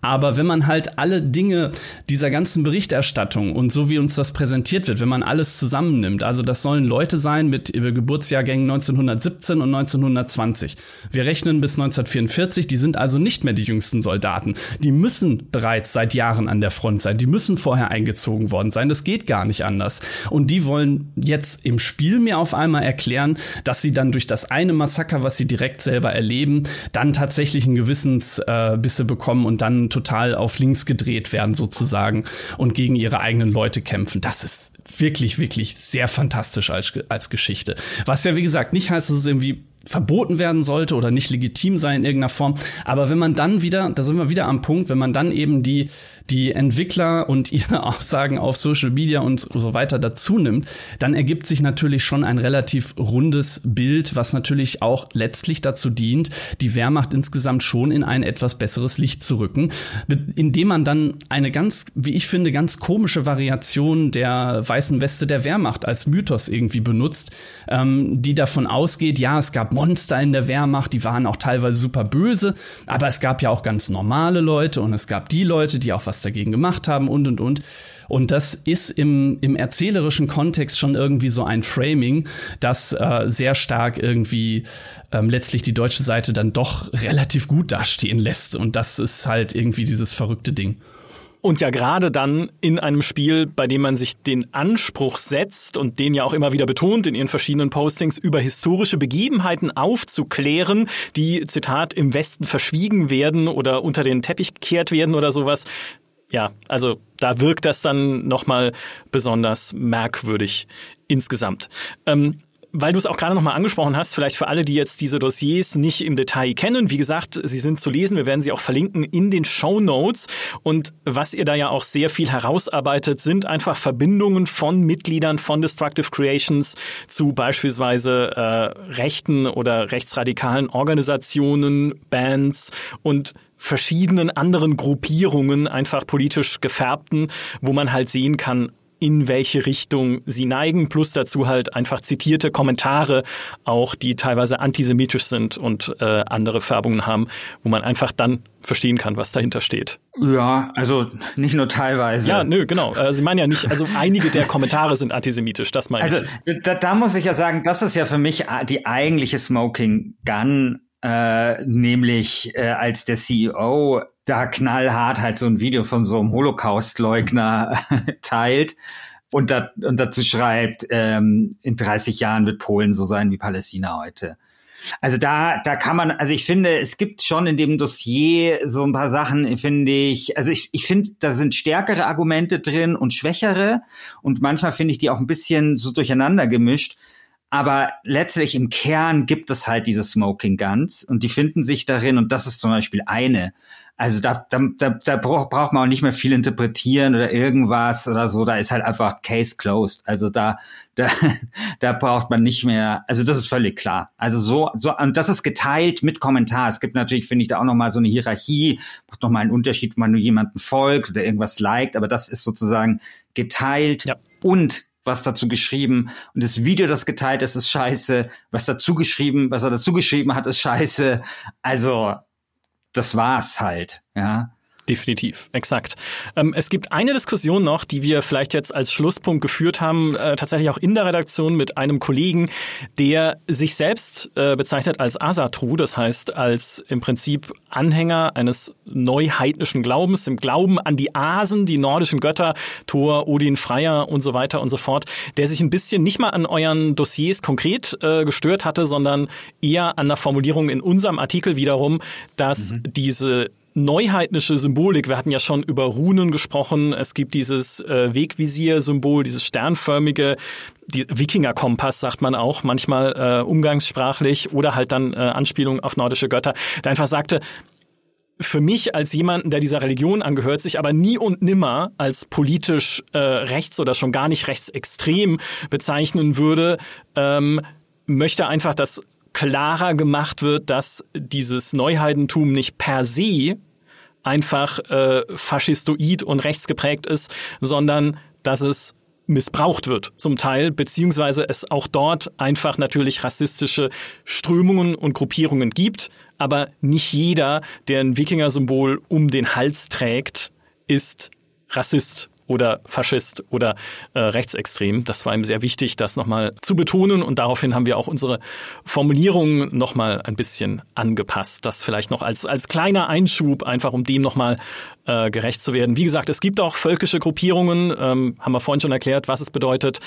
Aber wenn man halt alle Dinge dieser ganzen Berichterstattung und so wie uns das präsentiert wird, wenn man alles zusammennimmt, also das sollen Leute sein mit Geburtsjahrgängen 1917 und 1920. Wir rechnen bis 1944, die sind also nicht mehr die jüngsten Soldaten. Die müssen bereits seit Jahren an der Front sein. Die müssen vorher eingezogen worden sein. Das geht gar nicht anders. Und die wollen jetzt im Spiel mir auf einmal erklären, dass sie dann durch das eine Massaker, was sie direkt selber erleben, dann tatsächlich ein Gewissensbisse äh, bekommen und dann total auf links gedreht werden sozusagen und gegen ihre eigenen Leute kämpfen. Das ist wirklich, wirklich sehr fantastisch als, als Geschichte. Was ja, wie gesagt, nicht heißt, dass es irgendwie verboten werden sollte oder nicht legitim sein in irgendeiner Form. Aber wenn man dann wieder, da sind wir wieder am Punkt, wenn man dann eben die, die Entwickler und ihre Aussagen auf Social Media und so weiter dazu nimmt, dann ergibt sich natürlich schon ein relativ rundes Bild, was natürlich auch letztlich dazu dient, die Wehrmacht insgesamt schon in ein etwas besseres Licht zu rücken, indem man dann eine ganz, wie ich finde, ganz komische Variation der weißen Weste der Wehrmacht als Mythos irgendwie benutzt, ähm, die davon ausgeht, ja, es gab Monster in der Wehrmacht, die waren auch teilweise super böse, aber es gab ja auch ganz normale Leute und es gab die Leute, die auch was dagegen gemacht haben und und und. Und das ist im, im erzählerischen Kontext schon irgendwie so ein Framing, das äh, sehr stark irgendwie ähm, letztlich die deutsche Seite dann doch relativ gut dastehen lässt. Und das ist halt irgendwie dieses verrückte Ding. Und ja gerade dann in einem Spiel, bei dem man sich den Anspruch setzt und den ja auch immer wieder betont in ihren verschiedenen Postings, über historische Begebenheiten aufzuklären, die, Zitat, im Westen verschwiegen werden oder unter den Teppich gekehrt werden oder sowas. Ja, also da wirkt das dann nochmal besonders merkwürdig insgesamt. Ähm, weil du es auch gerade nochmal angesprochen hast, vielleicht für alle, die jetzt diese Dossiers nicht im Detail kennen, wie gesagt, sie sind zu lesen, wir werden sie auch verlinken in den Show Notes. Und was ihr da ja auch sehr viel herausarbeitet, sind einfach Verbindungen von Mitgliedern von Destructive Creations zu beispielsweise äh, rechten oder rechtsradikalen Organisationen, Bands und verschiedenen anderen Gruppierungen, einfach politisch gefärbten, wo man halt sehen kann, in welche Richtung sie neigen, plus dazu halt einfach zitierte Kommentare, auch die teilweise antisemitisch sind und äh, andere Färbungen haben, wo man einfach dann verstehen kann, was dahinter steht. Ja, also nicht nur teilweise. Ja, nö, genau. Äh, sie meinen ja nicht, also einige der Kommentare sind antisemitisch, das meine also, ich. Da, da muss ich ja sagen, das ist ja für mich die eigentliche Smoking Gun äh, nämlich äh, als der CEO da knallhart halt so ein Video von so einem Holocaust-Leugner teilt und, da, und dazu schreibt, ähm, in 30 Jahren wird Polen so sein wie Palästina heute. Also da, da kann man, also ich finde, es gibt schon in dem Dossier so ein paar Sachen, finde ich, also ich, ich finde, da sind stärkere Argumente drin und schwächere und manchmal finde ich die auch ein bisschen so durcheinander gemischt. Aber letztlich im Kern gibt es halt diese Smoking Guns und die finden sich darin und das ist zum Beispiel eine. Also da, da, da, da braucht man auch nicht mehr viel interpretieren oder irgendwas oder so. Da ist halt einfach Case closed. Also da, da, da braucht man nicht mehr. Also das ist völlig klar. Also so, so und das ist geteilt mit Kommentar. Es gibt natürlich, finde ich, da auch noch mal so eine Hierarchie. Macht noch mal einen Unterschied, wenn man nur jemanden folgt oder irgendwas liked. Aber das ist sozusagen geteilt ja. und was dazu geschrieben und das Video, das geteilt ist, ist scheiße. Was dazu geschrieben, was er dazu geschrieben hat, ist scheiße. Also das war's halt, ja. Definitiv, exakt. Ähm, es gibt eine Diskussion noch, die wir vielleicht jetzt als Schlusspunkt geführt haben, äh, tatsächlich auch in der Redaktion mit einem Kollegen, der sich selbst äh, bezeichnet als Asatru, das heißt als im Prinzip Anhänger eines neuheidnischen Glaubens, im Glauben an die Asen, die nordischen Götter, Thor, Odin, Freier und so weiter und so fort, der sich ein bisschen nicht mal an euren Dossiers konkret äh, gestört hatte, sondern eher an der Formulierung in unserem Artikel wiederum, dass mhm. diese neuheidnische Symbolik. Wir hatten ja schon über Runen gesprochen. Es gibt dieses äh, Wegvisier-Symbol, dieses sternförmige, die Wikinger-Kompass sagt man auch manchmal äh, umgangssprachlich oder halt dann äh, Anspielung auf nordische Götter. Der einfach sagte, für mich als jemanden, der dieser Religion angehört, sich aber nie und nimmer als politisch äh, rechts oder schon gar nicht rechtsextrem bezeichnen würde, ähm, möchte einfach, dass klarer gemacht wird, dass dieses Neuheidentum nicht per se einfach äh, faschistoid und rechtsgeprägt ist, sondern dass es missbraucht wird zum Teil, beziehungsweise es auch dort einfach natürlich rassistische Strömungen und Gruppierungen gibt, aber nicht jeder, der ein Wikinger-Symbol um den Hals trägt, ist Rassist oder Faschist oder äh, rechtsextrem. Das war ihm sehr wichtig, das nochmal zu betonen und daraufhin haben wir auch unsere Formulierungen nochmal ein bisschen angepasst. Das vielleicht noch als, als kleiner Einschub, einfach um dem nochmal äh, gerecht zu werden. Wie gesagt, es gibt auch völkische Gruppierungen, ähm, haben wir vorhin schon erklärt, was es bedeutet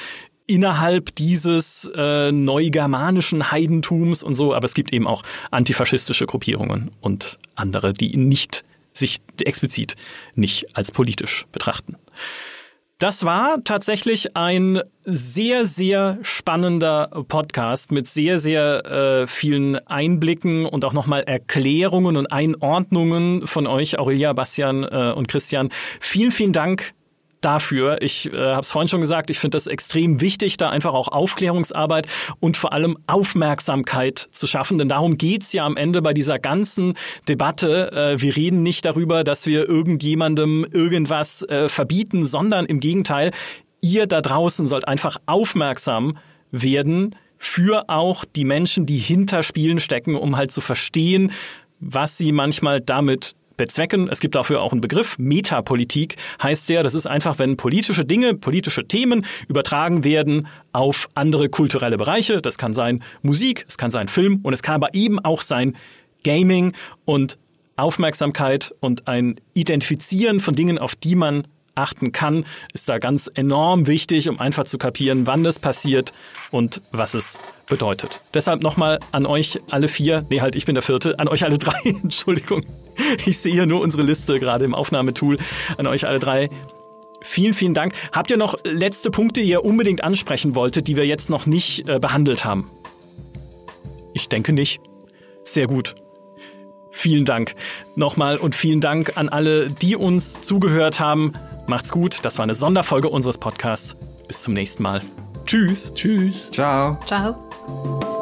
innerhalb dieses äh, neugermanischen Heidentums und so, aber es gibt eben auch antifaschistische Gruppierungen und andere, die nicht sich explizit nicht als politisch betrachten. Das war tatsächlich ein sehr, sehr spannender Podcast mit sehr, sehr äh, vielen Einblicken und auch nochmal Erklärungen und Einordnungen von euch, Aurelia, Bastian äh, und Christian. Vielen, vielen Dank dafür. Ich äh, habe es vorhin schon gesagt, ich finde das extrem wichtig, da einfach auch Aufklärungsarbeit und vor allem Aufmerksamkeit zu schaffen. Denn darum geht's ja am Ende bei dieser ganzen Debatte. Äh, wir reden nicht darüber, dass wir irgendjemandem irgendwas äh, verbieten, sondern im Gegenteil, ihr da draußen sollt einfach aufmerksam werden für auch die Menschen, die hinter Spielen stecken, um halt zu verstehen, was sie manchmal damit bezwecken. Es gibt dafür auch einen Begriff. Metapolitik heißt der. Das ist einfach, wenn politische Dinge, politische Themen übertragen werden auf andere kulturelle Bereiche. Das kann sein Musik, es kann sein Film und es kann aber eben auch sein Gaming und Aufmerksamkeit und ein Identifizieren von Dingen, auf die man achten kann, ist da ganz enorm wichtig, um einfach zu kapieren, wann das passiert und was es bedeutet. Deshalb nochmal an euch alle vier, nee halt, ich bin der vierte, an euch alle drei, Entschuldigung. Ich sehe hier nur unsere Liste gerade im Aufnahmetool. An euch alle drei. Vielen, vielen Dank. Habt ihr noch letzte Punkte, die ihr unbedingt ansprechen wolltet, die wir jetzt noch nicht äh, behandelt haben? Ich denke nicht. Sehr gut. Vielen Dank nochmal und vielen Dank an alle, die uns zugehört haben. Macht's gut. Das war eine Sonderfolge unseres Podcasts. Bis zum nächsten Mal. Tschüss. Tschüss. Ciao. Ciao.